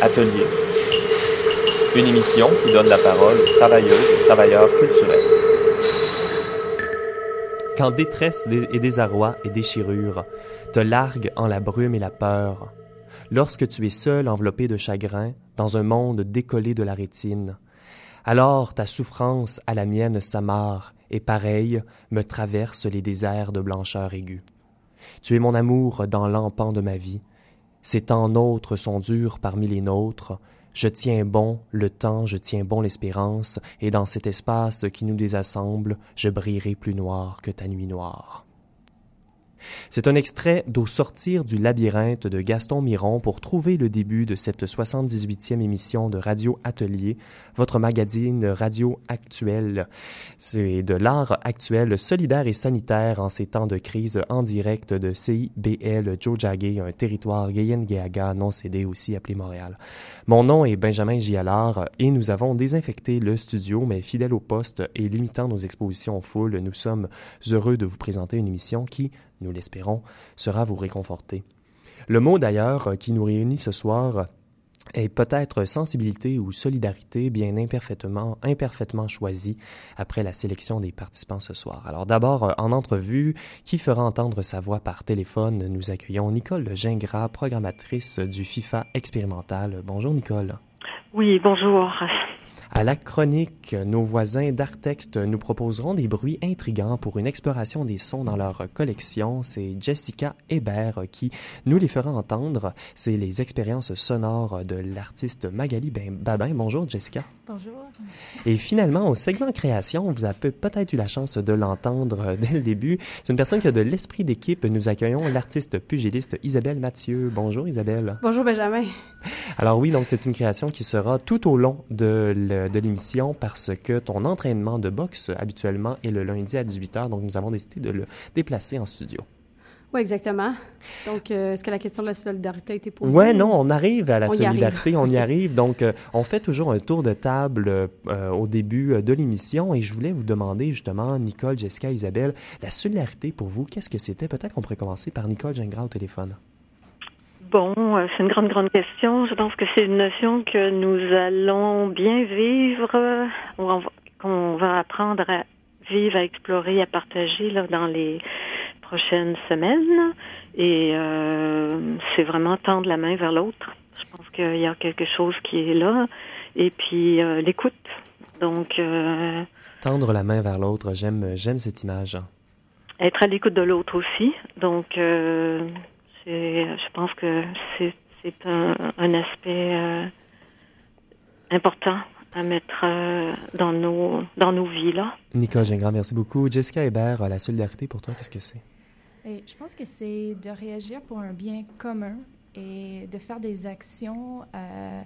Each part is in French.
Atelier. Une émission qui donne la parole aux travailleuses et travailleurs culturels. Quand détresse et désarroi et déchirure te larguent en la brume et la peur, lorsque tu es seul enveloppé de chagrin dans un monde décollé de la rétine, alors ta souffrance à la mienne s'amarre et pareil me traverse les déserts de blancheur aiguë. Tu es mon amour dans l'empan de ma vie, ces temps nôtres sont durs parmi les nôtres. Je tiens bon le temps, je tiens bon l'espérance, et dans cet espace qui nous désassemble, je brillerai plus noir que ta nuit noire. C'est un extrait d'Au sortir du labyrinthe de Gaston Miron pour trouver le début de cette 78e émission de Radio Atelier, votre magazine radio actuel. C'est de l'art actuel solidaire et sanitaire en ces temps de crise en direct de CIBL Jojage, un territoire Gayen-Gayaga non cédé aussi appelé Montréal. Mon nom est Benjamin Gialard et nous avons désinfecté le studio, mais fidèle au poste et limitant nos expositions en foule, nous sommes heureux de vous présenter une émission qui, nous l'espérons, sera vous réconforter. Le mot d'ailleurs qui nous réunit ce soir est peut-être sensibilité ou solidarité bien imparfaitement, imparfaitement choisi après la sélection des participants ce soir. Alors d'abord, en entrevue, qui fera entendre sa voix par téléphone, nous accueillons Nicole Gingras, programmatrice du FIFA expérimental. Bonjour Nicole. Oui, bonjour. À la chronique, nos voisins d'Artexte nous proposeront des bruits intrigants pour une exploration des sons dans leur collection. C'est Jessica Hébert qui nous les fera entendre. C'est les expériences sonores de l'artiste Magali Babin. Bonjour Jessica. Bonjour. Et finalement, au segment création, vous avez peut-être eu la chance de l'entendre dès le début. C'est une personne qui a de l'esprit d'équipe. Nous accueillons l'artiste pugiliste Isabelle Mathieu. Bonjour Isabelle. Bonjour Benjamin. Alors oui, donc c'est une création qui sera tout au long de l'émission parce que ton entraînement de boxe habituellement est le lundi à 18h, donc nous avons décidé de le déplacer en studio. Oui, exactement. Donc, euh, est-ce que la question de la solidarité a été posée? Oui, non, on arrive à la solidarité, on y arrive. Donc, euh, on fait toujours un tour de table euh, au début de l'émission et je voulais vous demander justement, Nicole, Jessica, Isabelle, la solidarité pour vous, qu'est-ce que c'était? Peut-être qu'on pourrait commencer par Nicole Gingras au téléphone. Bon, c'est une grande, grande question. Je pense que c'est une notion que nous allons bien vivre, qu'on va apprendre à vivre, à explorer, à partager là, dans les prochaines semaines. Et euh, c'est vraiment tendre la main vers l'autre. Je pense qu'il y a quelque chose qui est là. Et puis euh, l'écoute. Donc. Euh, tendre la main vers l'autre, j'aime, j'aime cette image. Être à l'écoute de l'autre aussi. Donc, je pense que c'est, c'est un, un aspect important à mettre dans nos dans nos vies là. Nicole Gingras, merci beaucoup. Jessica Hébert, la solidarité pour toi, qu'est-ce que c'est? Je pense que c'est de réagir pour un bien commun et de faire des actions euh,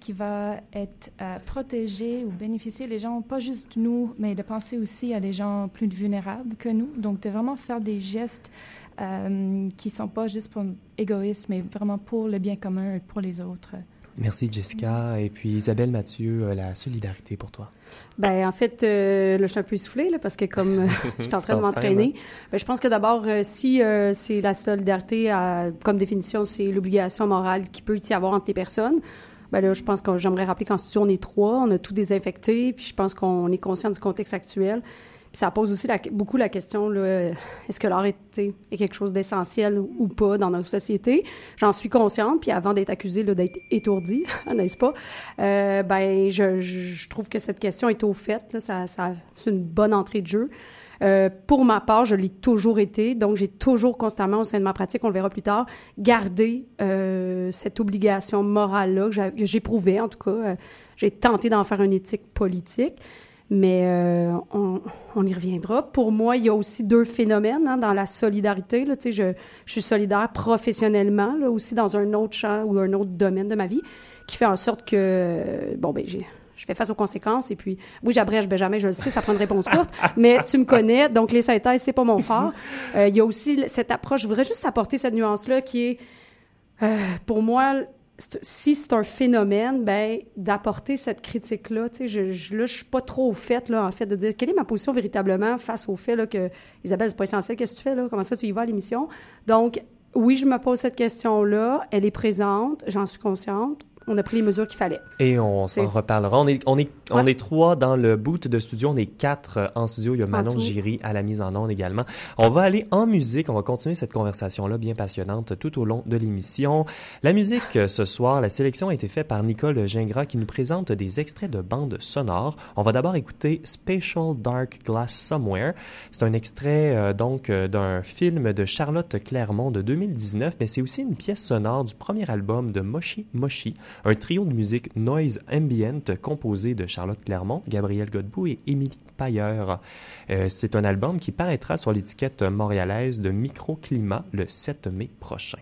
qui vont être euh, protégées ou bénéficier les gens, pas juste nous, mais de penser aussi à des gens plus vulnérables que nous. Donc, de vraiment faire des gestes euh, qui ne sont pas juste pour égoïsme, mais vraiment pour le bien commun et pour les autres. Merci Jessica. Et puis Isabelle Mathieu, euh, la solidarité pour toi. Ben en fait, euh, là, je suis un peu soufflée là, parce que comme euh, je suis en train de m'entraîner, ben, je pense que d'abord, si c'est la solidarité, comme définition, c'est l'obligation morale qui peut y avoir entre les personnes. Ben là, je pense que j'aimerais rappeler qu'en studio, on est trois, on a tout désinfecté, puis je pense qu'on est conscient du contexte actuel ça pose aussi beaucoup la question, est-ce que l'art est, est, quelque chose d'essentiel ou pas dans notre société? J'en suis consciente, puis avant d'être accusée d'être étourdie, n'est-ce pas? Euh, ben, je, je, trouve que cette question est au fait. Là, ça, ça c'est une bonne entrée de jeu. Euh, pour ma part, je l'ai toujours été, donc j'ai toujours constamment au sein de ma pratique, on le verra plus tard, gardé euh, cette obligation morale-là que j'éprouvais, en tout cas. Euh, j'ai tenté d'en faire une éthique politique. Mais euh, on, on, y reviendra. Pour moi, il y a aussi deux phénomènes hein, dans la solidarité. Là, je, je suis solidaire professionnellement, là, aussi dans un autre champ ou un autre domaine de ma vie, qui fait en sorte que, bon, ben, j'ai je fais face aux conséquences. Et puis, oui, j'abrège jamais je le sais, ça prend une réponse courte, mais tu me connais, donc les synthèses, c'est pas mon fort. Euh, il y a aussi cette approche, je voudrais juste apporter cette nuance-là qui est, euh, pour moi, si c'est un phénomène, ben d'apporter cette critique-là, tu sais, je, je, là, je suis pas trop au fait, là, en fait, de dire quelle est ma position véritablement face au fait, là, que Isabelle, c'est pas essentiel, qu'est-ce que tu fais, là, comment ça tu y vas à l'émission? Donc, oui, je me pose cette question-là, elle est présente, j'en suis consciente, on a pris les mesures qu'il fallait. Et on s'en reparlera. On est, on est, on est trois dans le boot de studio. On est quatre euh, en studio. Il y a Manon Giry à la mise en onde également. On va aller en musique. On va continuer cette conversation-là bien passionnante tout au long de l'émission. La musique euh, ce soir, la sélection a été faite par Nicole Gingras qui nous présente des extraits de bandes sonores. On va d'abord écouter Spatial Dark Glass Somewhere. C'est un extrait euh, donc d'un film de Charlotte Clermont de 2019, mais c'est aussi une pièce sonore du premier album de Moshi Moshi, un trio de musique noise ambient composé de Charlotte Clermont, Gabriel Godbout et Émilie Pailleur. Euh, c'est un album qui paraîtra sur l'étiquette montréalaise de Microclimat le 7 mai prochain.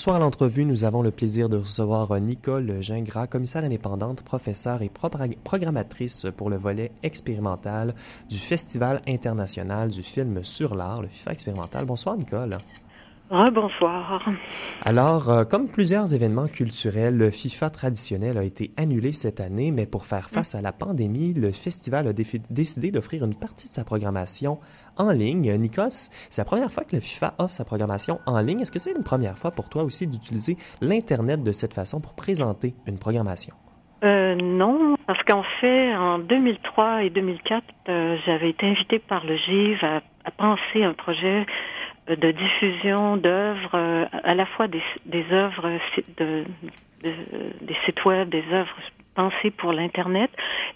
Soir à l'entrevue, nous avons le plaisir de recevoir Nicole Gingras, commissaire indépendante, professeure et programmatrice pour le volet expérimental du Festival international du film sur l'art, le FIFA expérimental. Bonsoir Nicole. Ah, bonsoir. Alors, euh, comme plusieurs événements culturels, le FIFA traditionnel a été annulé cette année, mais pour faire face à la pandémie, le festival a décidé d'offrir une partie de sa programmation en ligne. Nikos, c'est la première fois que le FIFA offre sa programmation en ligne. Est-ce que c'est une première fois pour toi aussi d'utiliser l'Internet de cette façon pour présenter une programmation? Euh, non, parce qu'en fait, en 2003 et 2004, euh, j'avais été invitée par le GIV à, à penser un projet de diffusion d'œuvres, euh, à la fois des, des œuvres de, des sites web, des œuvres pensées pour l'internet,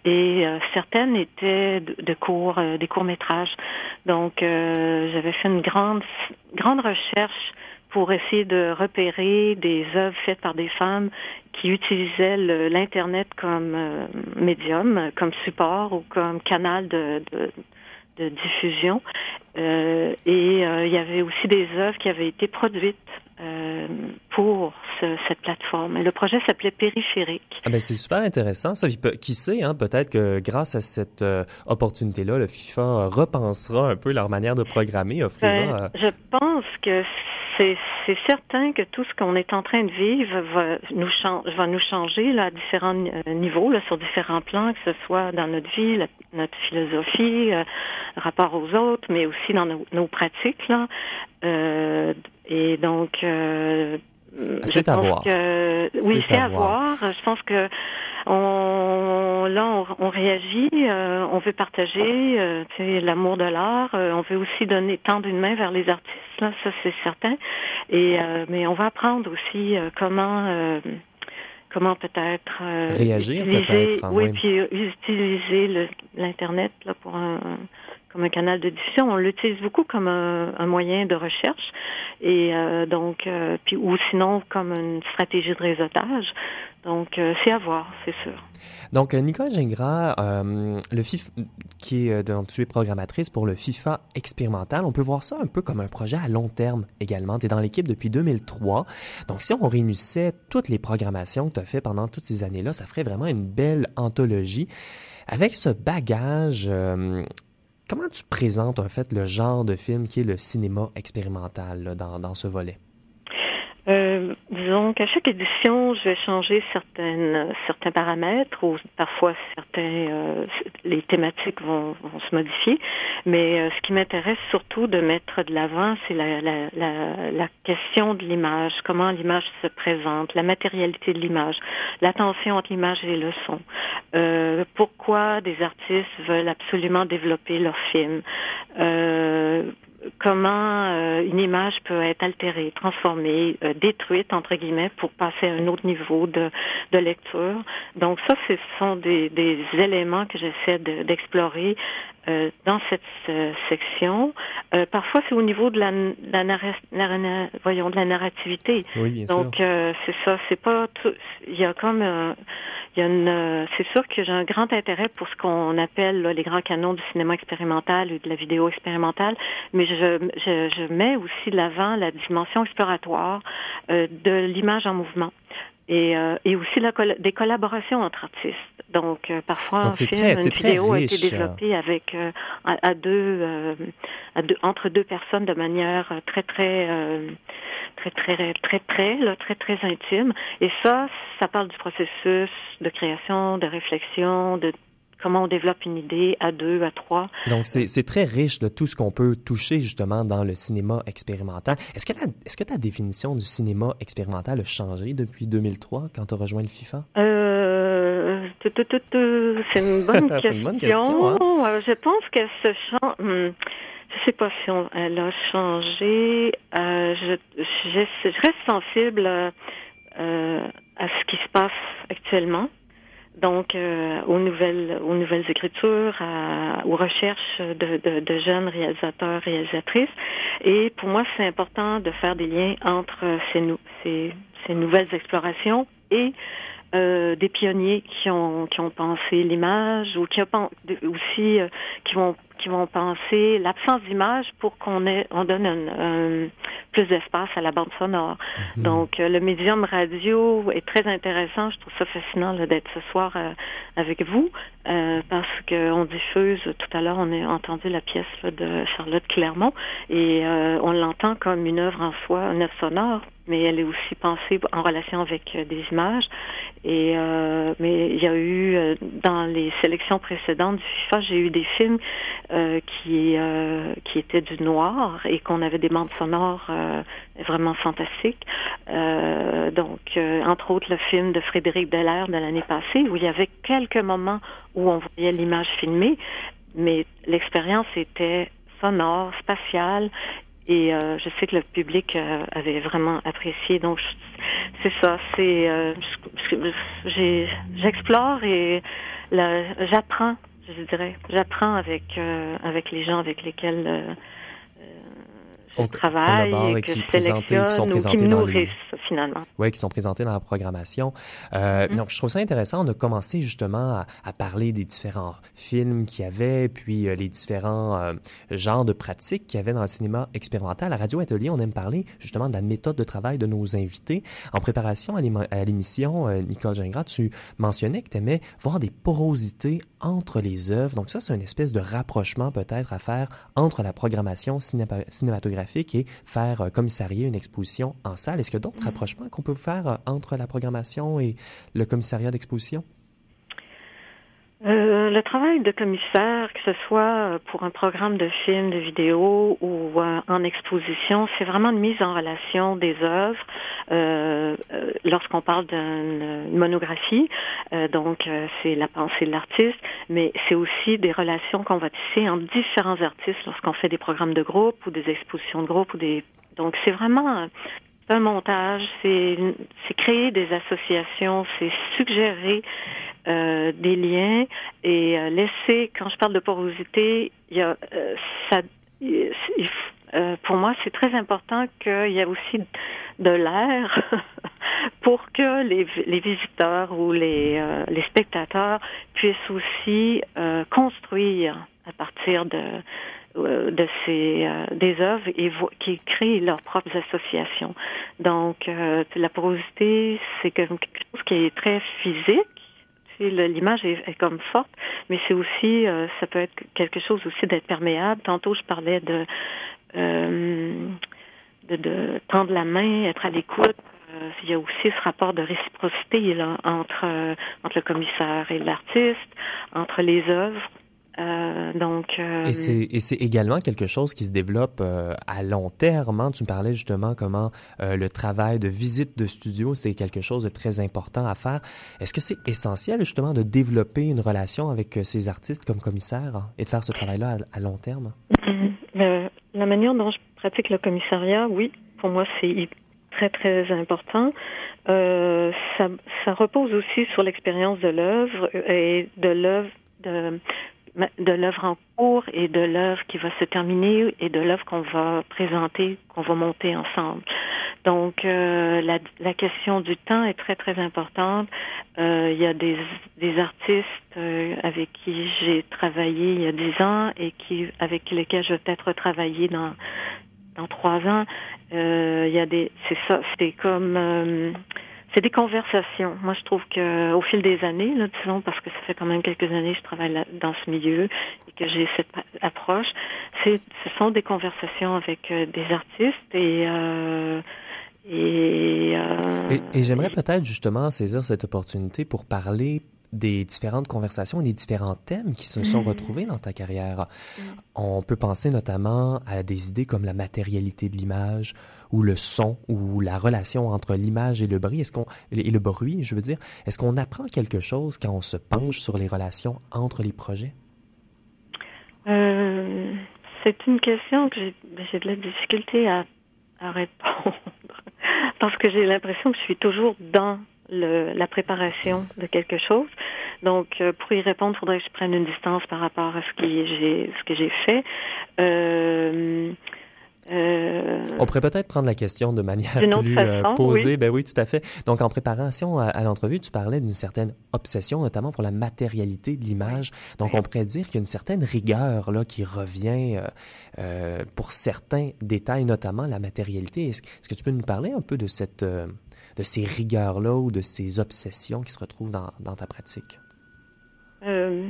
et euh, certaines étaient de, cours, euh, des courts métrages. Donc, j'avais fait une grande grande recherche pour essayer de repérer des œuvres faites par des femmes qui utilisaient l'internet comme médium, comme support ou comme canal de, de de diffusion. Euh, et euh, il y avait aussi des œuvres qui avaient été produites euh, pour cette plateforme. Le projet s'appelait Périphérique. Ah ben c'est super intéressant. Ça, qui sait, hein, peut-être que grâce à cette opportunité-là, le FIFA repensera un peu leur manière de programmer, offrira. Ben, je pense que c'est certain que tout ce qu'on est en train de vivre va nous, va nous changer là, à différents niveaux, là, sur différents plans, que ce soit dans notre vie, notre philosophie, rapport aux autres, mais aussi dans nos, pratiques. Là. Euh, et donc, euh, c'est à voir. oui, c'est à, voir. Je pense que on, là, on, réagit, euh, on veut partager euh, l'amour de l'art. Euh, on veut aussi donner tendre une main vers les artistes. Là, ça c'est certain. Et mais on va apprendre aussi comment comment peut-être réagir peut-être. Oui, puis utiliser l'internet là pour un comme un canal de diffusion. On l'utilise beaucoup comme un, moyen de recherche et euh, donc euh, puis ou sinon comme une stratégie de réseautage. Donc euh, c'est à voir, c'est sûr. Donc Nicole Gingras, le qui est dont tu es programmatrice pour le FIFA expérimental, on peut voir ça un peu comme un projet à long terme également. Tu es dans l'équipe depuis 2003. Donc si on réunissait toutes les programmations que tu as fait pendant toutes ces années-là, ça ferait vraiment une belle anthologie. Avec ce bagage, Comment tu présentes en fait le genre de film qui est le cinéma expérimental dans, dans, ce volet? Euh, disons qu'à chaque édition, je vais changer certaines, certains paramètres ou parfois certains, euh, les thématiques vont, vont, se modifier. Mais euh, ce qui m'intéresse surtout de mettre de l'avant, c'est la, la, la, la, question de l'image, comment l'image se présente, la matérialité de l'image, la tension entre l'image et le son. Euh, pourquoi des artistes veulent absolument développer leur film comment euh, une image peut être altérée, transformée, euh, détruite entre guillemets pour passer à un autre niveau de, de lecture. Donc ça, ce sont des, des éléments que j'essaie d'explorer euh, dans cette section. parfois, c'est au niveau de la, la, voyons de la narrativité. Oui, bien Donc c'est ça. C'est pas tout. Il y a comme il y a une, euh, c'est sûr que j'ai un grand intérêt pour ce qu'on appelle les grands canons du cinéma expérimental ou de la vidéo expérimentale, mais je, je, je mets aussi l'avant la dimension exploratoire euh, de l'image en mouvement et, euh, et aussi la des collaborations entre artistes. Donc, euh, parfois, Donc, un film, très, une vidéo a été développée avec euh, à, à, deux, à, deux, entre deux personnes de manière très très très très très très là, très très intime. Et ça, ça parle du processus de création, de réflexion, de comment on développe une idée à deux, à trois. Donc, c'est très riche de tout ce qu'on peut toucher justement dans le cinéma expérimental. Est-ce que, est que ta définition du cinéma expérimental a changé depuis 2003 quand tu as rejoint le FIFA? Euh, c'est une bonne question. une bonne question hein? Euh, je pense qu'elle se change. Hmm, je sais pas si elle a changé. Euh, je, je, reste sensible euh, à ce qui se passe actuellement donc euh, aux nouvelles aux nouvelles écritures, aux recherches de, de, de, jeunes réalisateurs réalisatrices. Et pour moi, c'est important de faire des liens entre ces, nouvelles explorations et euh, des pionniers qui ont qui ont pensé l'image ou qui ont aussi euh, qui vont qui vont penser l'absence d'image pour qu'on ait on donne un, plus d'espace à la bande sonore. Mhm. Donc euh, le médium radio est très intéressant. Je trouve ça fascinant d'être ce soir avec vous parce qu'on diffuse tout à l'heure on a entendu la pièce de Charlotte Clermont et on l'entend comme une œuvre en soi, une œuvre sonore mais elle est aussi pensée en relation avec euh, des images. Et euh, mais il y a eu euh, dans les sélections précédentes du FIFA, j'ai eu des films euh, qui euh, qui étaient du noir et qu'on avait des bandes sonores vraiment fantastiques. donc entre autres le film de Frédéric Dallaire de l'année passée où il y avait quelques moments où on voyait l'image filmée, mais l'expérience était sonore, spatiale et euh, je sais que le public euh, avait vraiment apprécié. Donc, c'est ça. C'est euh, j'explore et j'apprends, je dirais. J'apprends avec avec les gens avec lesquels on travaille et, qui, qui sont présentés dans les... finalement. Oui, qui sont présentés dans la programmation. Euh, mm-hmm. Donc, je trouve ça intéressant. On a commencé justement à, à parler des différents films qu'il y avait, puis euh, les différents euh, genres de pratiques qu'il y avait dans le cinéma expérimental. À Radio Atelier, on aime parler justement de la méthode de travail de nos invités. En préparation à l'émission, euh, Nicole Gingras, tu mentionnais que tu aimais voir des porosités entre les œuvres. Donc ça, c'est une espèce de rapprochement peut-être à faire entre la programmation cinématographique et faire euh, commissarier une exposition en salle. Est-ce qu'il y a d'autres mm. rapprochements qu'on peut faire euh, entre la programmation et le commissariat d'exposition? Euh, le travail de commissaire, que ce soit pour un programme de film, de vidéo ou euh, en exposition, c'est vraiment une mise en relation des œuvres. Euh, euh Lorsqu'on parle d'une monographie, donc c'est la pensée de l'artiste, mais c'est aussi des relations qu'on va tisser entre différents artistes lorsqu'on fait des programmes de groupe ou des expositions de groupe ou des. Donc c'est vraiment un montage, c'est créer des associations, c'est suggérer euh, des liens et euh, laisser, quand je parle de porosité, il y a euh, ça, pour moi, c'est très important qu'il y ait aussi de l'air pour que les, les, visiteurs ou les, les spectateurs puissent aussi construire à partir de de ces des œuvres et qui créent leurs propres associations. Donc la porosité, c'est quelque chose qui est très physique l'image est, comme forte, mais c'est aussi, euh, ça peut être quelque chose aussi d'être perméable. Tantôt, je parlais de euh, de, de tendre la main, être à l'écoute. il y a aussi ce rapport de réciprocité là, entre, entre le commissaire et l'artiste, entre les œuvres. Euh, donc, euh, et c'est également quelque chose qui se développe euh, à long terme. Hein. Tu me parlais justement comment le travail de visite de studio, c'est quelque chose de très important à faire. Est-ce que c'est essentiel justement de développer une relation avec ces artistes comme commissaire et de faire ce travail-là à, long terme? Mm-hmm. la manière dont je pratique le commissariat, oui, pour moi, c'est très, très important. ça, ça repose aussi sur l'expérience de l'œuvre et de l'œuvre de de l'œuvre en cours et de l'œuvre qui va se terminer et de l'œuvre qu'on va présenter, qu'on va monter ensemble. Donc euh, la, la, question du temps est très très importante. Euh, il y a des, des artistes euh, avec qui j'ai travaillé il y a dix ans et qui avec lesquels je vais peut-être travailler dans dans trois ans. il y a des c'est ça c'est comme c'est des conversations. Moi, je trouve que au fil des années, là, disons, parce que ça fait quand même quelques années que je travaille dans ce milieu et que j'ai cette approche, c'est, ce sont des conversations avec euh, des artistes et euh, et, euh, et, et j'aimerais peut-être justement saisir cette opportunité pour parler des différentes conversations et des différents thèmes qui se sont mm. retrouvés dans ta carrière. Mm. On peut penser notamment à des idées comme la matérialité de l'image ou le son ou la relation entre l'image et le bruit. Est-ce qu'on et le bruit, je veux dire, est-ce qu'on apprend quelque chose quand on se penche sur les relations entre les projets? Euh, C'est une question que j'ai de la difficulté à, à répondre parce que j'ai l'impression que je suis toujours dans le, la préparation de quelque chose. Donc, euh, pour y répondre, il faudrait que je prenne une distance par rapport à ce que j'ai ce que j'ai fait. Euh, euh, On pourrait peut-être prendre la question de manière plus posée. Ben oui, tout à fait. Donc, en préparation à, l'entrevue, tu parlais d'une certaine obsession, notamment pour la matérialité de l'image. Donc, on pourrait dire qu'il y a une certaine rigueur là qui revient euh, pour certains détails, notamment la matérialité. Est-ce, que tu peux nous parler un peu de cette de ces rigueurs-là ou de ces obsessions qui se retrouvent dans, ta pratique? Euh,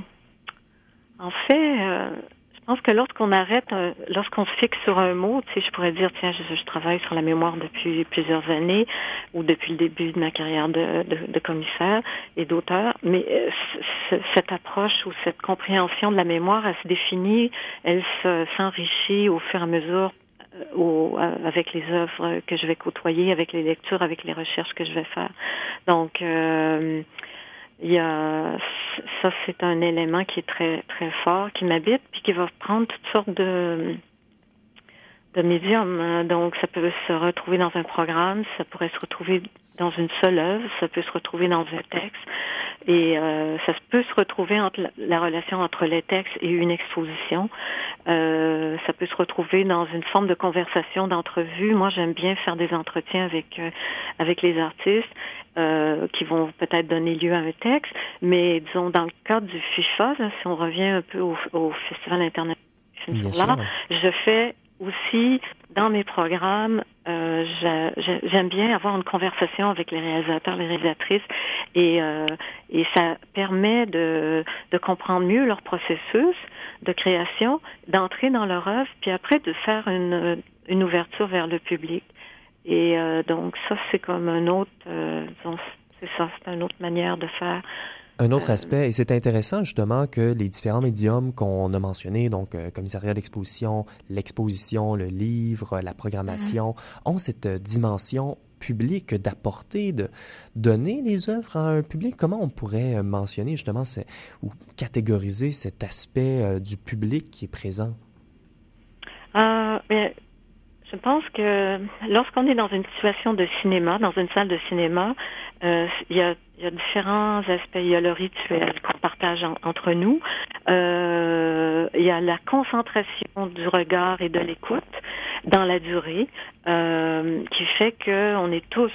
en fait, euh, je pense que lorsqu'on arrête, euh, lorsqu'on se fixe sur un mot, tu sais, je pourrais dire, tiens, je, travaille sur la mémoire depuis plusieurs années ou depuis le début de ma carrière de, de commissaire et d'auteur, mais cette approche ou cette compréhension de la mémoire, elle se définit, elle s'enrichit au fur et à mesure au, avec les œuvres que je vais côtoyer, avec les lectures, avec les recherches que je vais faire. Donc, euh, il y a ça, c'est un élément qui est très très fort, qui m'habite, puis qui va prendre toutes sortes de de médiums. Donc, ça peut se retrouver dans un programme, ça pourrait se retrouver dans une seule œuvre, ça peut se retrouver dans un texte, et euh, ça peut se retrouver entre la, relation entre les textes et une exposition. Euh, ça peut se retrouver dans une forme de conversation, d'entrevue. Moi, j'aime bien faire des entretiens avec euh, avec les artistes euh, qui vont peut-être donner lieu à un texte, mais disons dans le cadre du FIFA, si on revient un peu au, au Festival international je fais aussi, dans mes programmes, euh, j'aime bien avoir une conversation avec les réalisateurs, les réalisatrices, et, euh, et ça permet de, de comprendre mieux leur processus de création, d'entrer dans leur œuvre, puis après de faire une, une ouverture vers le public. Et euh, donc ça, c'est comme un autre, euh, c'est ça, c'est une autre manière de faire un autre aspect, et c'est intéressant justement que les différents médiums qu'on a mentionnés, donc euh, commissariat d'exposition, l'exposition, le livre, la programmation, ont cette dimension publique d'apporter, de donner les œuvres à un public. Comment on pourrait euh, mentionner justement ou catégoriser cet aspect euh, du public qui est présent? je pense que lorsqu'on est dans une situation de cinéma, dans une salle de cinéma, il y a il y a différents aspects. Il y a le rituel qu'on partage entre nous. Euh, il y a la concentration du regard et de l'écoute dans la durée, euh, qui fait qu'on est tous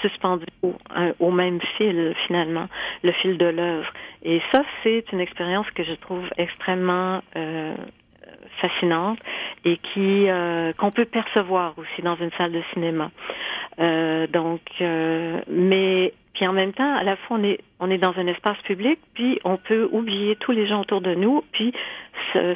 suspendus au, au, même fil finalement, le fil de l'œuvre. Et ça, c'est une expérience que je trouve extrêmement euh, fascinante et qui euh, qu'on peut percevoir aussi dans une salle de cinéma. Euh, donc, euh, mais puis en même temps, à la fois, on est, on est dans un espace public, puis on peut oublier tous les gens autour de nous, puis se,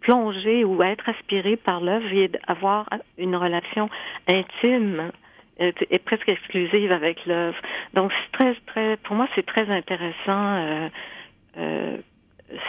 plonger ou être aspiré par l'œuvre et avoir une relation intime et presque exclusive avec l'œuvre. Donc, c'est très, très, pour moi, c'est très intéressant euh, euh,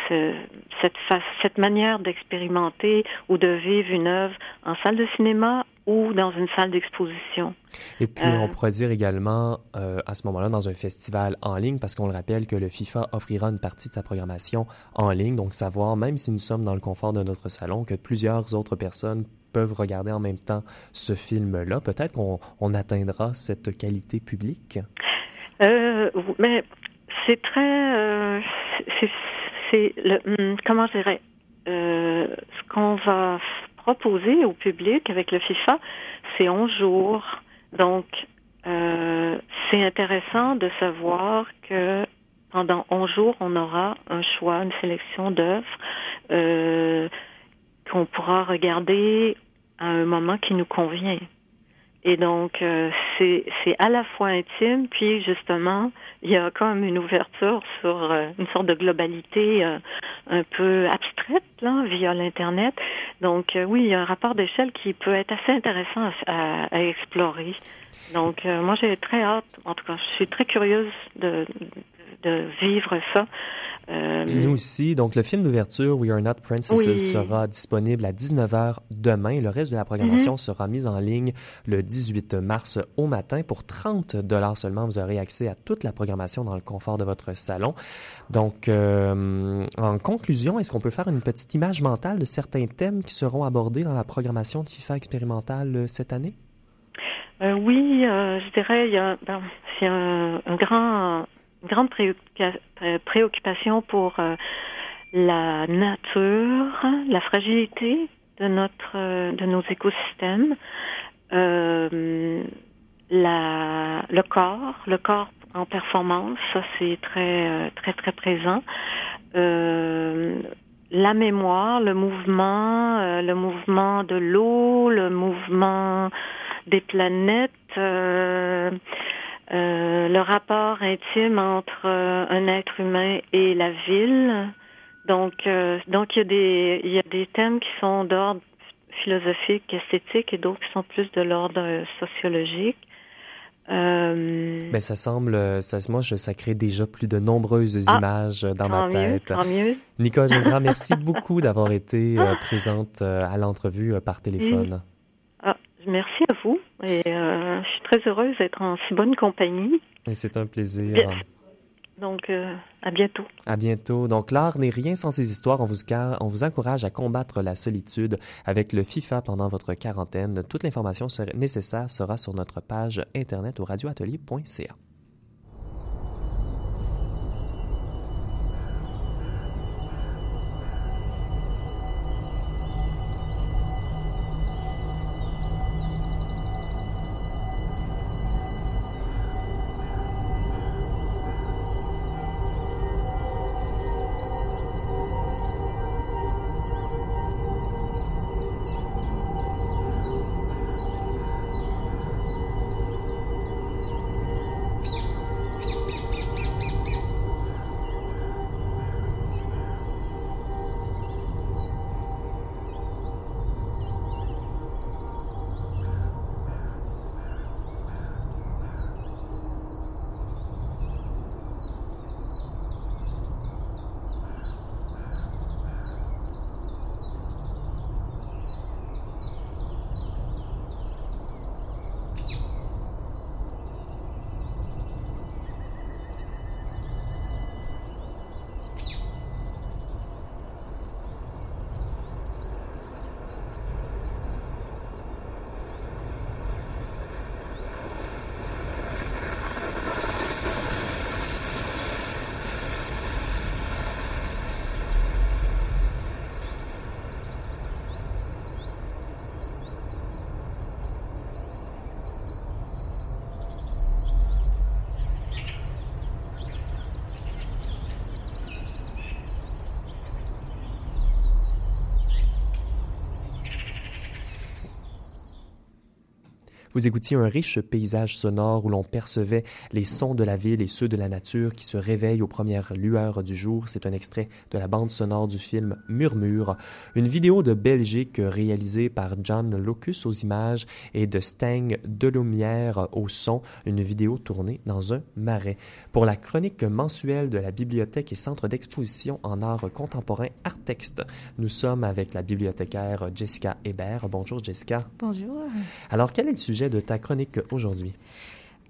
ce, cette, cette manière d'expérimenter ou de vivre une œuvre en salle de cinéma ou dans une salle d'exposition. Et puis, on euh, pourrait dire également, euh, à ce moment-là, dans un festival en ligne, parce qu'on le rappelle que le FIFA offrira une partie de sa programmation en ligne, donc savoir, même si nous sommes dans le confort de notre salon, que plusieurs autres personnes peuvent regarder en même temps ce film-là. Peut-être qu'on on atteindra cette qualité publique? Euh, mais c'est très... Euh, c'est le... Hmm, comment je dirais Ce qu'on va proposer au public avec le FIFA, c'est 11 jours. Donc, euh, c'est intéressant de savoir que pendant 11 jours, on aura un choix, une sélection d'œuvres euh, qu'on pourra regarder à un moment qui nous convient. Et donc, euh, c'est, à la fois intime, puis justement, il y a même une ouverture sur euh, une sorte de globalité euh, un peu abstraite là, via l'Internet. Donc, oui, il y a un rapport d'échelle qui peut être assez intéressant à, à explorer. Donc, moi, j'ai très hâte, en tout cas, je suis très curieuse de, de vivre ça. Euh, Nous aussi. Donc, le film d'ouverture We Are Not Princesses sera disponible à 19h demain. Le reste de la programmation mhm. sera mise en ligne le 18 mars au matin. Pour 30 dollars seulement, vous aurez accès à toute la programmation dans le confort de votre salon. Donc, euh, en conclusion, est-ce qu'on peut faire une petite image mentale de certains thèmes qui seront abordés dans la programmation de FIFA expérimentale euh, cette année? oui, je dirais, il y a, ben, un, grand grande préoccupation pour euh, la nature, la fragilité de notre euh, de nos écosystèmes, euh, la, le corps, le corps en performance, ça c'est très très très présent. la mémoire, le mouvement, le mouvement de l'eau, le mouvement des planètes, euh, le rapport intime entre euh, un être humain et la ville. Donc, euh, donc il y a des il y a des thèmes qui sont d'ordre philosophique, esthétique, et d'autres qui sont plus de l'ordre sociologique. Euh... Ben, ça semble, ça, moi, je, ça crée déjà plus de nombreuses ah, images dans ma tête. Mieux, tant mieux. Nicole Gingras, merci beaucoup d'avoir été présente à l'entrevue par téléphone. Ah, merci à vous. Et euh, je suis très heureuse d'être en si bonne compagnie. Et c'est un plaisir. Donc, euh, à bientôt. À bientôt. Donc, l'art n'est rien sans ses histoires. On vous, on vous encourage à combattre la solitude avec le FIFA pendant votre quarantaine. Toute l'information nécessaire sera sur notre page internet au radioatelier.ca. Vous écoutiez un riche paysage sonore où l'on percevait les sons de la ville et ceux de la nature qui se réveillent aux premières lueurs du jour. C'est un extrait de la bande sonore du film Murmure, une vidéo de Belgique réalisée par John Locus aux images et de Steng Delumière au son, une vidéo tournée dans un marais. Pour la chronique mensuelle de la bibliothèque et centre d'exposition en art contemporain Artexte, nous sommes avec la bibliothécaire Jessica Hébert. Bonjour Jessica. Bonjour. Alors, quel est le sujet de ta chronique aujourd'hui?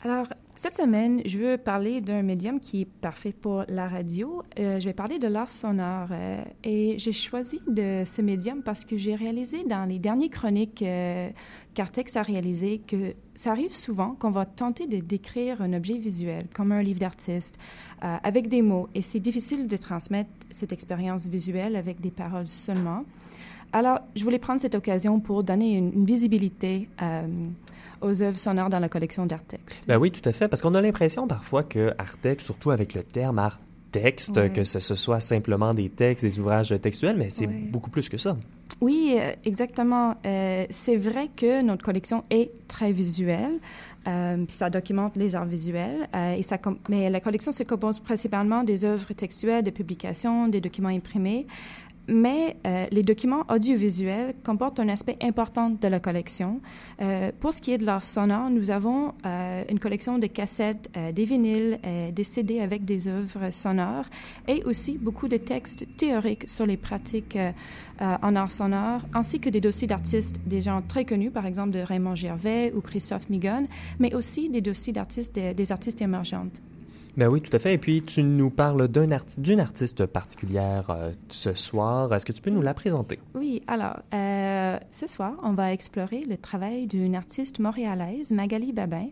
Alors, cette semaine, je veux parler d'un médium qui est parfait pour la radio. Euh, je vais parler de l'art sonore. Euh, et j'ai choisi de ce médium parce que j'ai réalisé dans les dernières chroniques euh, qu'Artex a réalisé que ça arrive souvent qu'on va tenter de décrire un objet visuel, comme un livre d'artiste, euh, avec des mots. Et c'est difficile de transmettre cette expérience visuelle avec des paroles seulement. Alors, je voulais prendre cette occasion pour donner une, une visibilité aux œuvres sonores dans la collection d'Artex. Ben oui, tout à fait, parce qu'on a l'impression parfois que Artex, surtout avec le terme art texte, Ouais. que ce, ce soit simplement des textes, des ouvrages textuels, mais c'est Ouais. beaucoup plus que ça. Oui, euh, exactement. Euh, c'est vrai que notre collection est très visuelle. euh, puis ça documente les arts visuels. euh, et ça, mais la collection se compose principalement des œuvres textuelles, des publications, des documents imprimés. Mais euh, les documents audiovisuels comportent un aspect important de la collection. Euh, pour ce qui est de l'art sonore, nous avons euh, une collection de cassettes, euh, des vinyles, euh, des CD avec des œuvres sonores et aussi beaucoup de textes théoriques sur les pratiques euh, en art sonore, ainsi que des dossiers d'artistes, des gens très connus, par exemple de Raymond Gervais ou Christophe Migon, mais aussi des dossiers d'artistes, des, des artistes émergentes. Ben oui, tout à fait. Et puis, tu nous parles d'un arti- d'une artiste particulière euh, ce soir. Est-ce que tu peux nous la présenter? Oui, alors, euh, ce soir, on va explorer le travail d'une artiste montréalaise, Magali Babin.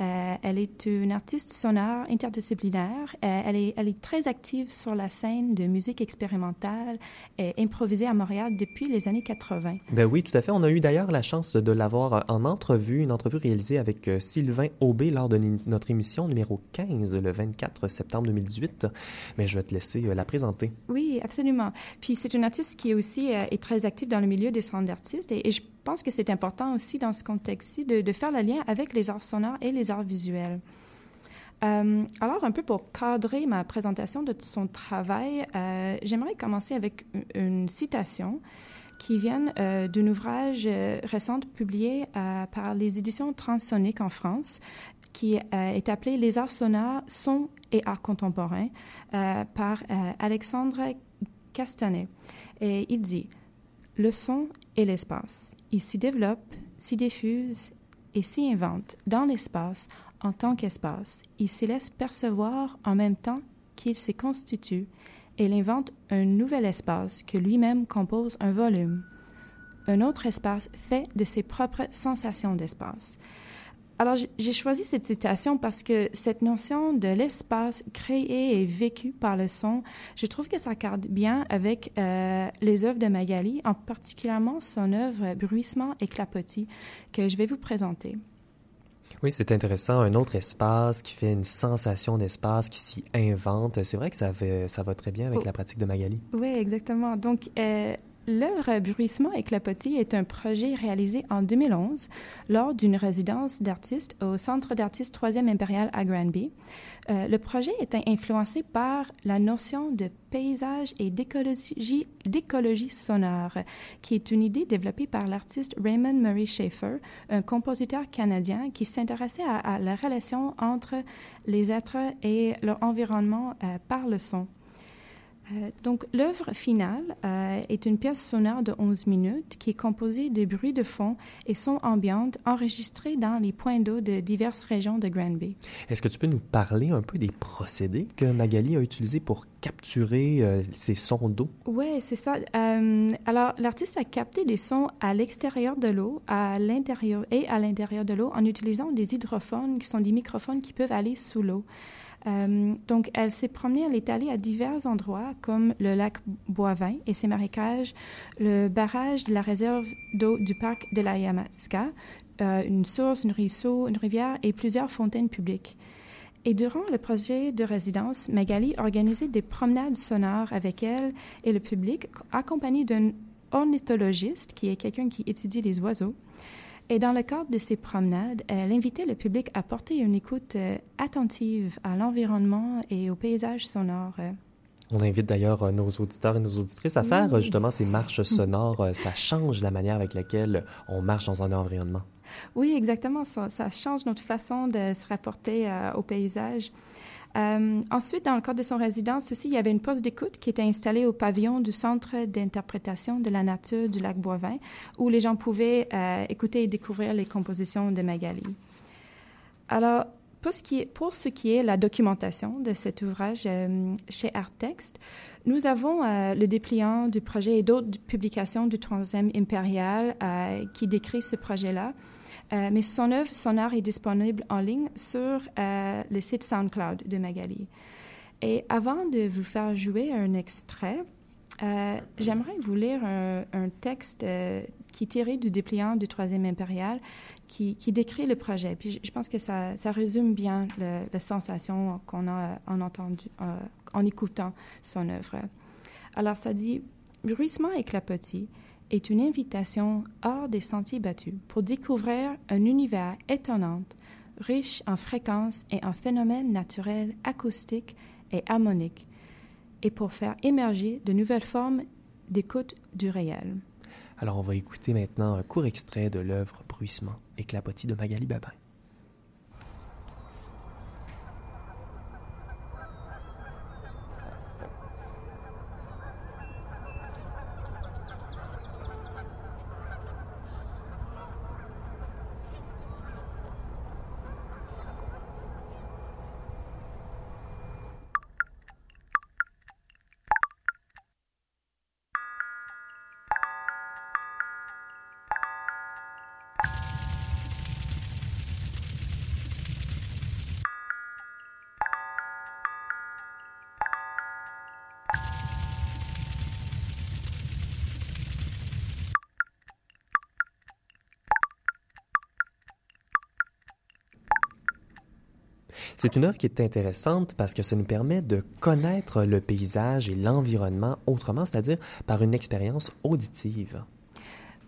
Euh, elle est une artiste sonore interdisciplinaire. Euh, elle, est, elle est très active sur la scène de musique expérimentale et improvisée à Montréal depuis les années 80. Ben oui, tout à fait. On a eu d'ailleurs la chance de l'avoir euh, en entrevue, une entrevue réalisée avec Sylvain Aubé lors de notre émission numéro 15, le 24 septembre 2018. Mais je vais te laisser la présenter. Oui, absolument. Puis c'est une artiste qui est aussi euh, est très active dans le milieu des centres d'artistes et, et je pense que c'est important aussi dans ce contexte-ci de, faire le lien avec les arts sonores et les arts visuels. Euh, alors, un peu pour cadrer ma présentation de son travail, euh, j'aimerais commencer avec une, citation qui vient euh, d'un ouvrage récent publié par les éditions Transsoniques en France, qui est appelé Les arts sonores, sons et arts contemporains, euh, par Alexandre Castanet. Et il dit Le son est l'espace. Il s'y développe, s'y diffuse et s'y invente dans l'espace en tant qu'espace. Il s'y laisse percevoir en même temps qu'il s'y constitue et il invente un nouvel espace que lui-même compose un volume. Un autre espace fait de ses propres sensations d'espace. Alors, j'ai choisi cette citation parce que cette notion de l'espace créé et vécu par le son, je trouve que ça cadre bien avec euh, les œuvres de Magali, en particulièrement son œuvre Bruissement et clapotis, que je vais vous présenter. Oui, c'est intéressant. Un autre espace qui fait une sensation d'espace, qui s'y invente. C'est vrai que ça, fait- ça va très bien avec Oh. la pratique de Magali. Oui, exactement. Donc, euh, l'œuvre Bruissement et clapotis est un projet réalisé en 2011 lors d'une résidence d'artistes au Centre d'artistes 3e impérial à Granby. Euh, le projet était influencé par la notion de paysage et d'écologie, sonore, qui est une idée développée par l'artiste Raymond Murray Schaeffer, un compositeur canadien qui s'intéressait à, à la relation entre les êtres et leur environnement euh, par le son. Euh, donc, l'œuvre finale euh, est une pièce sonore de 11 minutes qui est composée de bruits de fond et sons ambiantes enregistrés dans les points d'eau de diverses régions de Granby. Est-ce que tu peux nous parler un peu des procédés que Magali a utilisés pour capturer euh, ces sons d'eau? Oui, c'est ça. Euh, alors, l'artiste a capté des sons à l'extérieur de l'eau, à l'intérieur et à l'intérieur de l'eau en utilisant des hydrophones qui sont des microphones qui peuvent aller sous l'eau. Euh, donc, elle s'est promenée, elle est allée à divers endroits comme le lac Boivin et ses marécages, le barrage de la réserve d'eau du parc de la Yamaska, euh, une source, une ruisseau, une rivière et plusieurs fontaines publiques. Et durant le projet de résidence, Magali organisait des promenades sonores avec elle et le public, accompagnée d'un ornithologiste, qui est quelqu'un qui étudie les oiseaux. Et dans le cadre de ces promenades, elle invitait le public à porter une écoute attentive à l'environnement et au paysage sonore. On invite d'ailleurs nos auditeurs et nos auditrices à faire justement ces marches sonores. Ça change la manière avec laquelle on marche dans un environnement. Oui, exactement. Ça, change notre façon de se rapporter au paysage. Euh, ensuite, dans le cadre de son résidence aussi, il y avait une poste d'écoute qui était installée au pavillon du Centre d'interprétation de la nature du lac Boivin, où les gens pouvaient euh, écouter et découvrir les compositions de Magali. Alors, pour ce, qui est, pour la documentation de cet ouvrage euh, chez Arttext, nous avons le dépliant du projet et d'autres publications du Troisième impérial qui décrit ce projet-là. Euh, mais son œuvre sonore est disponible en ligne sur euh, le site SoundCloud de Magali. Et avant de vous faire jouer un extrait, euh, j'aimerais vous lire un, texte qui est tiré du dépliant du Troisième impérial qui, décrit le projet. Puis je, pense que ça, résume bien la sensation qu'on a en, entendu, en écoutant son œuvre. Alors ça dit Bruissement et clapotis est une invitation hors des sentiers battus pour découvrir un univers étonnant, riche en fréquences et en phénomènes naturels acoustiques et harmoniques, et pour faire émerger de nouvelles formes d'écoute du réel. Alors on va écouter maintenant un court extrait de l'œuvre Bruissement et clapotis de Magali Babin. C'est une œuvre qui est intéressante parce que ça nous permet de connaître le paysage et l'environnement autrement, c'est-à-dire par une expérience auditive.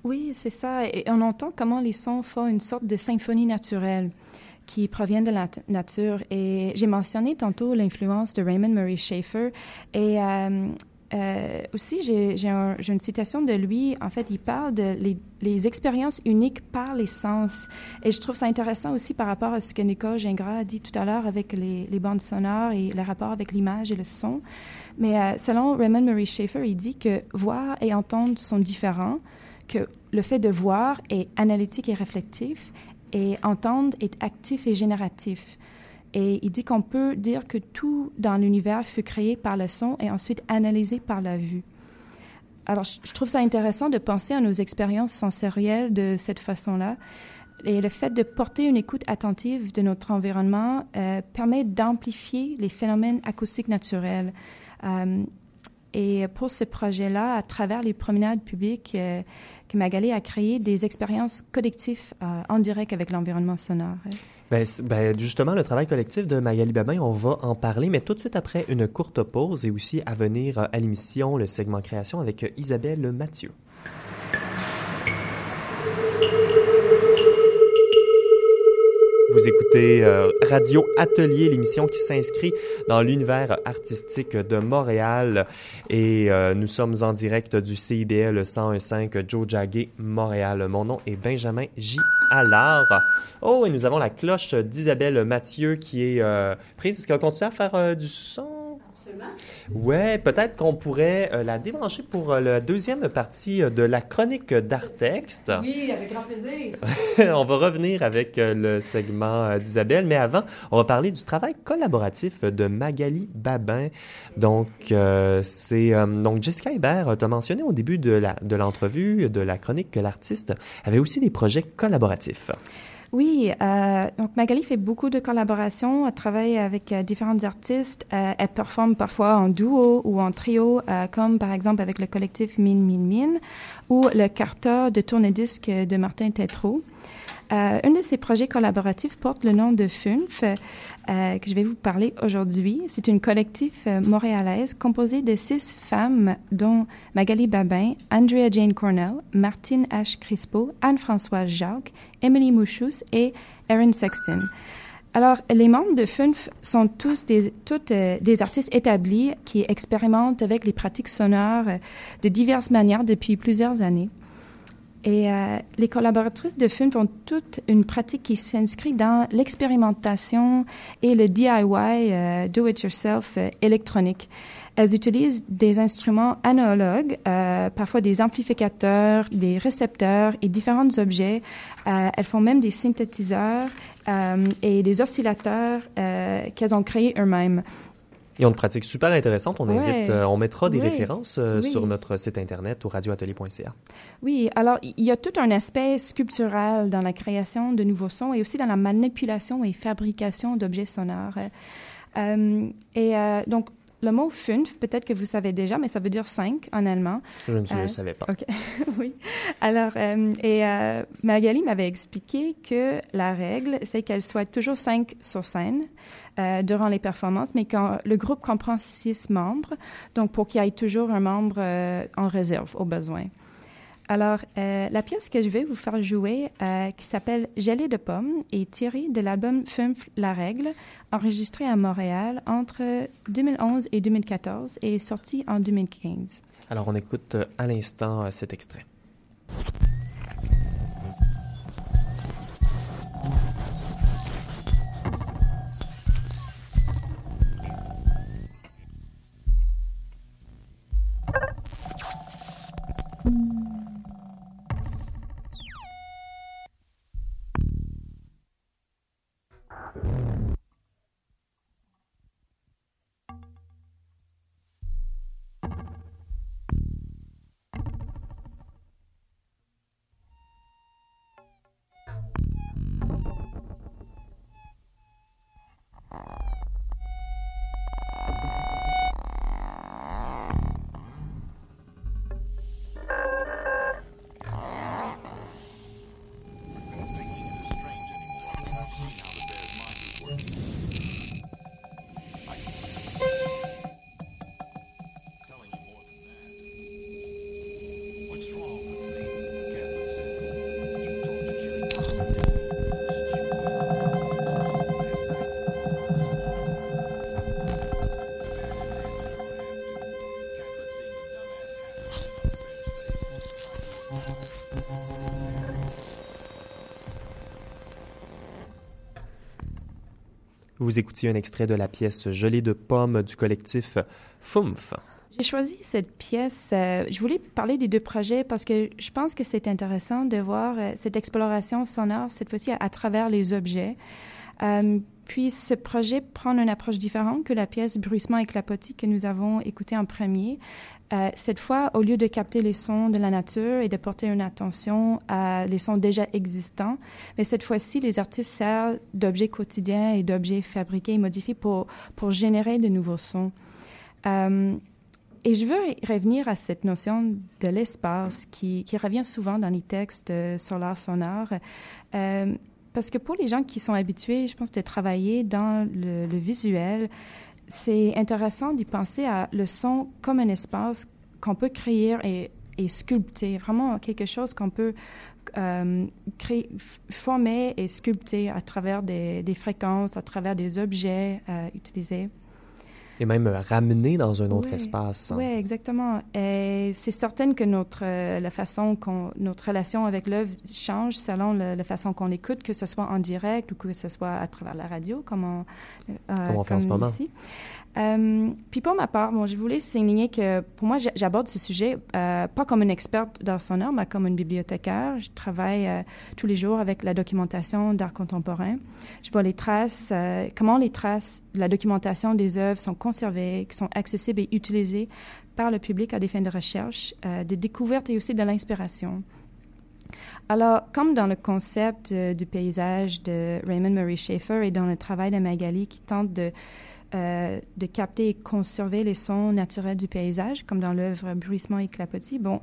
Oui, c'est ça. Et on entend comment les sons font une sorte de symphonie naturelle qui provient de la nature. Et j'ai mentionné tantôt l'influence de Raymond Murray Schaeffer. Et euh, euh, aussi, j'ai une citation de lui. En fait, il parle de les, expériences uniques par les sens. Et je trouve ça intéressant aussi par rapport à ce que Nicole Gingras a dit tout à l'heure avec les, bandes sonores et le rapport avec l'image et le son. Mais euh, selon Raymond Murray Schaeffer, il dit que voir et entendre sont différents, que le fait de voir est analytique et réflectif, et entendre est actif et génératif. Et il dit qu'on peut dire que tout dans l'univers fut créé par le son et ensuite analysé par la vue. Alors, je trouve ça intéressant de penser à nos expériences sensorielles de cette façon-là. Et le fait de porter une écoute attentive de notre environnement euh, permet d'amplifier les phénomènes acoustiques naturels. Euh, et pour ce projet-là, à travers les promenades publiques, euh, que Magali a créé des expériences collectives en direct avec l'environnement sonore. Ben, ben, justement, le travail collectif de Magali Babin, on va en parler, mais tout de suite après une courte pause et aussi à venir euh, à l'émission, le segment création avec euh, Isabelle Mathieu. Vous écoutez euh, Radio Atelier, l'émission qui s'inscrit dans l'univers artistique de Montréal. Et nous sommes en direct du CIBL 101.5 Joe Jagger, Montréal. Mon nom est Benjamin J. Allard. Oh, et nous avons la cloche d'Isabelle Mathieu qui est euh, prise. Est-ce qu'elle continue à faire euh, du son? Absolument. Ouais, peut-être qu'on pourrait euh, la débrancher pour la deuxième partie de la chronique d'Artexte. Oui, avec grand plaisir. on va revenir avec le segment d'Isabelle, mais avant, on va parler du travail collaboratif de Magali Babin. Donc, c'est donc Jessica Hébert t'a mentionné au début de la de l'entrevue de la chronique que l'artiste avait aussi des projets collaboratifs. Oui, euh, donc Magali fait beaucoup de collaborations, elle travaille avec euh, différents artistes, euh, elle performe parfois en duo ou en trio, euh, comme par exemple avec le collectif Mine Mine Mine ou le carter de tourne-disque de Martin Tétrault. Euh, un de ces projets collaboratifs porte le nom de FUNF, euh, que je vais vous parler aujourd'hui. C'est une collectif euh, montréalaise composée de six femmes, dont Magali Babin, Andrea Jane Cornell, Martine H. Crispo, Anne-Françoise Jacques, Emily Mouchous et Erin Sexton. Alors, les membres de FUNF sont tous des, toutes des artistes établis qui expérimentent avec les pratiques sonores de diverses manières depuis plusieurs années. Et euh, les collaboratrices de film font toute une pratique qui s'inscrit dans l'expérimentation et le DIY, euh, do-it-yourself euh, électronique. Elles utilisent des instruments analogues, parfois des amplificateurs, des récepteurs et différents objets. elles font même des synthétiseurs et des oscillateurs qu'elles ont créés eux-mêmes. Ils ont une pratique super intéressante. On invite, euh, on mettra des références euh, sur notre site internet au radioatelier.ca. Oui, alors il y a tout un aspect sculptural dans la création de nouveaux sons et aussi dans la manipulation et fabrication d'objets sonores. Euh, et donc, le mot fünf, peut-être que vous savez déjà, mais ça veut dire cinq en allemand. Je ne savais pas. OK, oui. Alors, et Magali m'avait expliqué que la règle, c'est qu'elle soit toujours cinq sur scène. Euh, durant les performances, mais quand le groupe comprend six membres, donc pour qu'il y ait toujours un membre euh, en réserve au besoin. Alors, euh, la pièce que je vais vous faire jouer, qui s'appelle Gelée de pommes, est tirée de l'album Fünf La Règle, enregistré à Montréal entre 2011 et 2014 et sorti en 2015. Alors, on écoute à l'instant cet extrait. Vous écoutiez un extrait de la pièce Gelée de pommes du collectif FUMF. J'ai choisi cette pièce. Euh, je voulais parler des deux projets parce que je pense que c'est intéressant de voir euh, cette exploration sonore, cette fois-ci à, travers les objets. Euh, puis ce projet prend une approche différente que la pièce Bruissement et clapotis que nous avons écoutée en premier. Euh, cette fois, au lieu de capter les sons de la nature et de porter une attention à les sons déjà existants, mais cette fois-ci, les artistes servent d'objets quotidiens et d'objets fabriqués et modifiés pour, pour générer de nouveaux sons. Euh, et je veux revenir à cette notion de l'espace qui, revient souvent dans les textes euh, sur l'art sonore. Parce que pour les gens qui sont habitués, je pense, de travailler dans le, visuel, c'est intéressant d'y penser à le son comme un espace qu'on peut créer et, sculpter, vraiment quelque chose qu'on peut euh, former et sculpter à travers des, fréquences, à travers des objets euh, utilisés. Et même ramener dans un autre espace. Oui, exactement. Et c'est certain que notre, euh, la façon qu'on, notre relation avec l'œuvre change selon la façon qu'on l'écoute, que ce soit en direct ou que ce soit à travers la radio, comme on, euh, fait en ce moment. Ici. Euh, puis pour ma part, bon, je voulais souligner que pour moi, j'aborde ce sujet euh, pas comme une experte dans son art, mais comme une bibliothécaire. Je travaille euh, tous les jours avec la documentation d'art contemporain. Je vois les traces, comment les traces la documentation des œuvres sont conservées, qui sont accessibles et utilisées par le public à des fins de recherche, de découverte et aussi de l'inspiration. Alors, comme dans le concept du paysage de Raymond Murray Schaeffer et dans le travail de Magali qui tente de euh, de capter et conserver les sons naturels du paysage, comme dans l'œuvre Bruissement et Clapotis. Bon,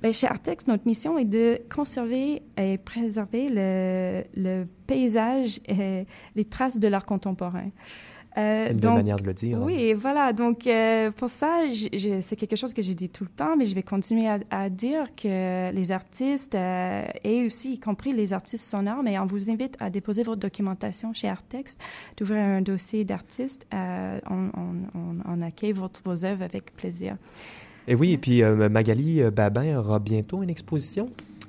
ben, chez Artex, notre mission est de conserver et préserver le, le paysage et les traces de l'art contemporain. Euh, Une manière de le dire. Oui, voilà. Donc, euh, pour ça, c'est quelque chose que je dis tout le temps, mais je vais continuer à, dire que les artistes, euh, et aussi, y compris les artistes sonores, mais on vous invite à déposer votre documentation chez Artex, d'ouvrir un dossier d'artiste. On, on, accueille votre, vos œuvres avec plaisir. Et oui, et puis Magali Babin aura bientôt une exposition.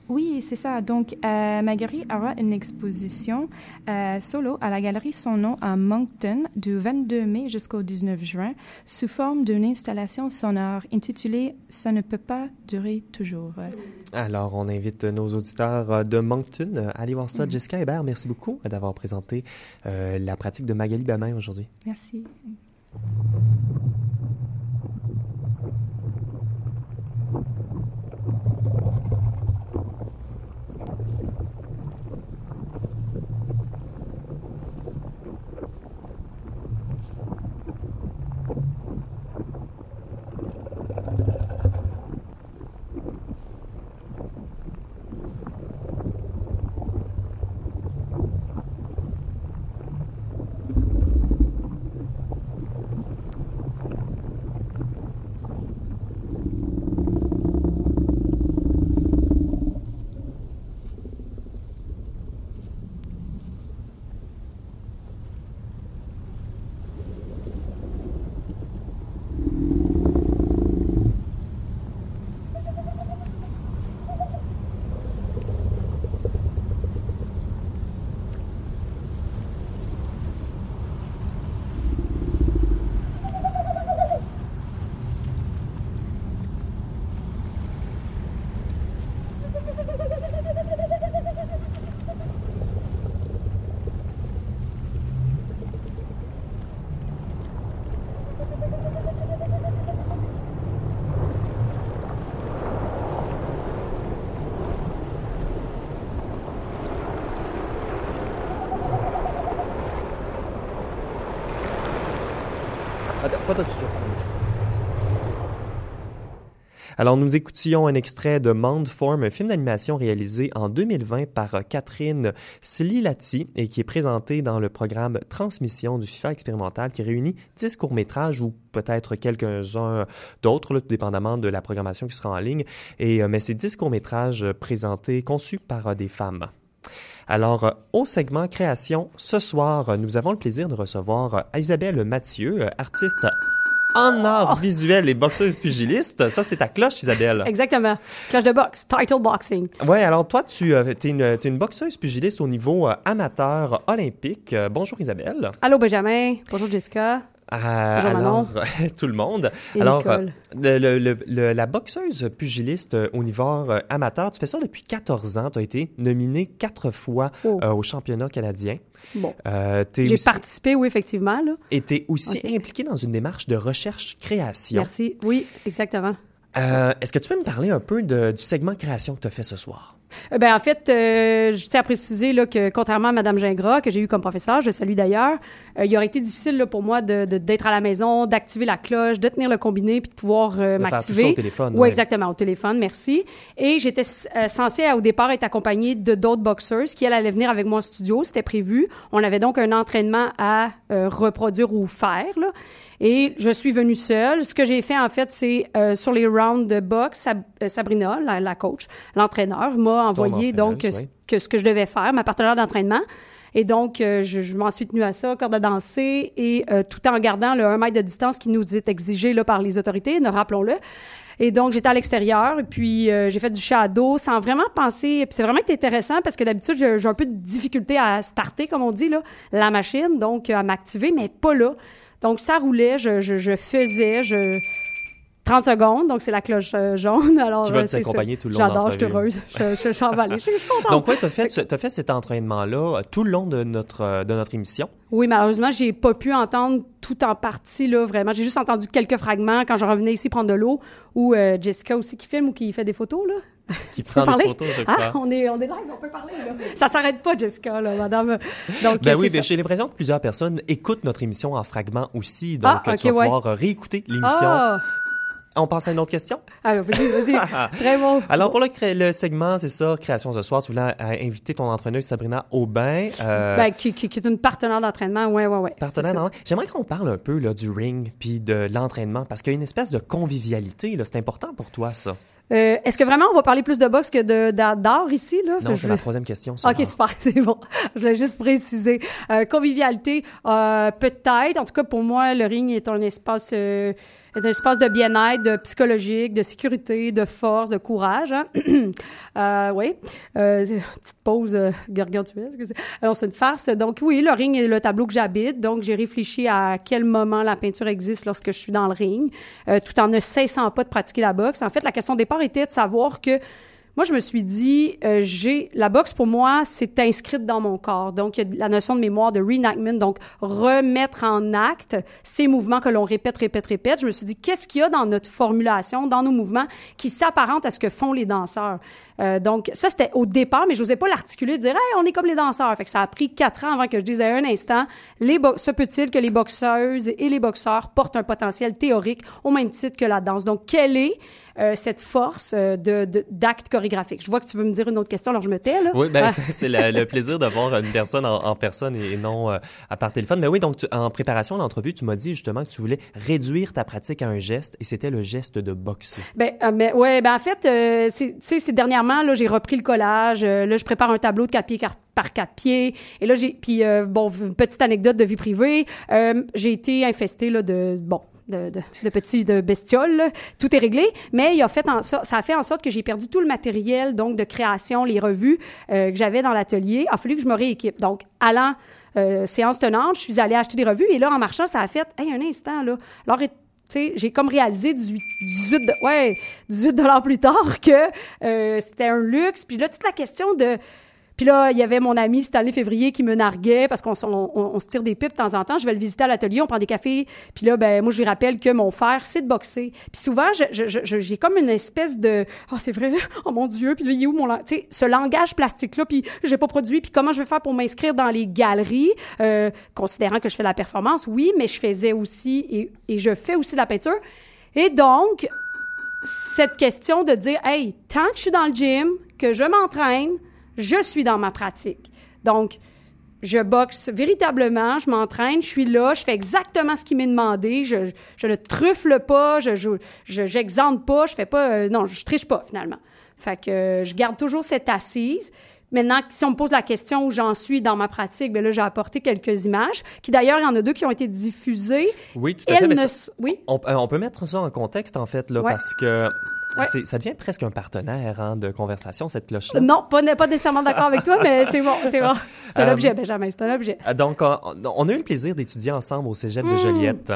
Oui, c'est ça. Donc, euh, Magali aura une exposition euh, solo à la Galerie Son Nom à Moncton du 22 mai jusqu'au 19 juin sous forme d'une installation sonore intitulée Ça ne peut pas durer toujours. Alors, on invite nos auditeurs de Moncton à aller voir ça. Mm. Jessica Hébert, merci beaucoup d'avoir présenté euh, la pratique de Magali Bamin aujourd'hui. Merci. Alors, nous écoutions un extrait de Form, un film d'animation réalisé en 2020 par Catherine Slilati et qui est présenté dans le programme Transmission du FIFA expérimental qui réunit 10 courts-métrages ou peut-être quelques-uns d'autres, dépendamment de la programmation qui sera en ligne. Et, euh, mais c'est 10 courts-métrages présentés, conçus par euh, des femmes. Alors, euh, au segment création, ce soir, nous avons le plaisir de recevoir Isabelle Mathieu, artiste en art visuel et boxeuse pugiliste. Ça, c'est ta cloche, Isabelle. Exactement. Cloche de boxe, title boxing. Ouais, alors toi, tu euh, es, une, une boxeuse pugiliste au niveau euh, amateur olympique. bonjour, Isabelle. Allô, Benjamin. Bonjour, Jessica. Euh, alors, tout le monde. alors, euh, le, la boxeuse pugiliste euh, au niveau amateur, tu fais ça depuis 14 ans. Tu as été nominée quatre fois oh. au championnat canadien. Bon. J'ai participé, oui, effectivement. Là. Et tu es aussi impliqué dans une démarche de recherche-création. Merci. Oui, exactement. Est-ce que tu peux me parler un peu de, du segment création que tu as fait ce soir? Euh, ben en fait, euh, je tiens à préciser là, que contrairement à Mme Gingras, que j'ai eu comme professeur, je salue d'ailleurs, euh, il aurait été difficile là, pour moi de, d'être à la maison, d'activer la cloche, de tenir le combiné puis de pouvoir euh, m'activer. Au téléphone. Oui, exactement, au téléphone, merci. Et j'étais censée au départ être accompagnée de d'autres boxeurs qui elles, allaient venir avec moi en studio, c'était prévu. On avait donc un entraînement à reproduire ou faire. Là. Et je suis venue seule. Ce que j'ai fait, en fait, c'est euh, sur les rounds de boxe, euh, Sabrina, la, coach, l'entraîneur, m'a envoyé donc que, ce que je devais faire, ma partenaire d'entraînement. Et donc, euh, je, m'en suis tenue à ça, corde à danser, et tout en gardant le 1 mètre de distance qui nous est exigé là, par les autorités, ne rappelons-le. Et donc, j'étais à l'extérieur, et puis j'ai fait du shadow sans vraiment penser. Puis c'est vraiment intéressant parce que d'habitude, j'ai un peu de difficulté à starter, comme on dit, là, la machine, donc à m'activer, mais pas là. Donc, ça roulait, je, je, je faisais, je... 30 secondes, donc c'est la cloche euh, jaune. Alors, qui va euh, t'accompagner tout le long J'adore, je suis heureuse. Je, je, suis emballée. Je suis contente. Donc, ouais, tu as fait, as fait cet entraînement-là euh, tout le long de notre, de notre émission? Oui, malheureusement, j'ai pas pu entendre tout en partie, là, vraiment. J'ai juste entendu quelques fragments quand je revenais ici prendre de l'eau, ou Jessica aussi qui filme ou qui fait des photos, là. Qui prend des photos, je crois. Ah, on est, on est live, on peut parler. Là. Ça s'arrête pas, Jessica, là, madame. Donc, ben oui, mais j'ai l'impression que plusieurs personnes écoutent notre émission en fragments aussi. Donc, ah, tu vas pouvoir réécouter l'émission. Ah. On passe à une autre question? Ah, vas-y, vas-y. Très bon. Alors, pour le, le segment, c'est ça, Création ce soir, tu voulais euh, inviter ton entraîneuse Sabrina Aubin. Euh, ben, qui, qui, est une partenaire d'entraînement, ouais, ouais, ouais. Partenaire d'entraînement. J'aimerais qu'on parle un peu là, du ring puis de l'entraînement, parce qu'il y a une espèce de convivialité, là. C'est important pour toi, ça. Euh, est-ce que vraiment on va parler plus de boxe que de, d'art ici? Là? Non, c'est la troisième question. OK, super, c'est bon. Je voulais juste préciser. Euh, convivialité, euh, peut-être. En tout cas, pour moi, le ring est un espace... Un espace de bien-être, psychologique, de sécurité, de force, de courage. Hein? euh, oui. Euh, petite pause euh, gargantuesque. Alors, c'est une farce. Donc, oui, le ring est le tableau que j'habite. Donc, j'ai réfléchi à quel moment la peinture existe lorsque je suis dans le ring, euh, tout en ne cessant pas de pratiquer la boxe. En fait, la question de départ était de savoir que moi, je me suis dit, euh, j'ai la boxe pour moi, c'est inscrite dans mon corps. Donc, il y a la notion de mémoire, de reenactment, donc remettre en acte ces mouvements que l'on répète, répète, répète. Je me suis dit, qu'est-ce qu'il y a dans notre formulation, dans nos mouvements, qui s'apparente à ce que font les danseurs? Euh, donc, ça, c'était au départ, mais je n'osais pas l'articuler, dire, hey, on est comme les danseurs. Fait que ça a pris quatre ans avant que je disais un instant, les se peut-il que les boxeuses et les boxeurs portent un potentiel théorique au même titre que la danse? Donc, quelle est euh, cette force euh, de, d'acte chorégraphique. Je vois que tu veux me dire une autre question, alors je me tais, là. Oui, ben, c'est le plaisir d'avoir une personne en, personne et, non euh, à part téléphone. Mais oui, donc, en préparation à l'entrevue, tu m'as dit justement que tu voulais réduire ta pratique à un geste et c'était le geste de boxer. Ben, mais, ouais, ben, en fait, tu sais, c'est dernièrement, là, j'ai repris le collage. là, je prépare un tableau de 4 pieds par quatre pieds. Et là, j'ai... Puis, bon, petite anecdote de vie privée. j'ai été infestée, là, de... Bon, de, de, petits de bestioles. Tout est réglé, mais il a fait en, ça, ça a fait en sorte que j'ai perdu tout le matériel donc de création, les revues euh, que j'avais dans l'atelier. Il a fallu que je me rééquipe. Donc, allant euh, séance tenante, je suis allée acheter des revues et là, en marchant, ça a fait, hey, un instant, là. Alors, j'ai comme réalisé 18, 18, ouais, 18 dollars plus tard que euh, c'était un luxe. Puis là, toute la question de puis là, il y avait mon ami Stanley Février qui me narguait parce qu'on on, se tire des pipes de temps en temps. Je vais le visiter à l'atelier, on prend des cafés. Puis là, ben moi, je lui rappelle que mon frère, c'est de boxer. Puis souvent, j'ai comme une espèce de « Oh, c'est vrai! Oh mon Dieu! Puis là, il est où mon... » Tu sais, ce langage plastique-là, puis j'ai pas produit. Puis comment je vais faire pour m'inscrire dans les galeries, euh, considérant que je fais la performance? Oui, mais je faisais aussi, et, et je fais aussi de la peinture. Et donc, cette question de dire « Hey, tant que je suis dans le gym, que je m'entraîne, je suis dans ma pratique. Donc, je boxe véritablement, je m'entraîne, je suis là, je fais exactement ce qui m'est demandé, je, je, ne truffle pas, je j'exente je, pas, je fais pas, euh, non, je triche pas finalement. Fait que euh, je garde toujours cette assise. Maintenant, si on me pose la question où j'en suis dans ma pratique, bien là, j'ai apporté quelques images, qui d'ailleurs, il y en a deux qui ont été diffusées. Oui, tout à fait. oui? On, euh, on, peut mettre ça en contexte, en fait, là, parce que ça devient presque un partenaire hein, de conversation, cette cloche-là? Non, pas, pas nécessairement d'accord avec toi, mais c'est bon, c'est bon. C'est un euh, objet, Benjamin, c'est un objet. Euh, donc, on, a eu le plaisir d'étudier ensemble au cégep de hmm. Joliette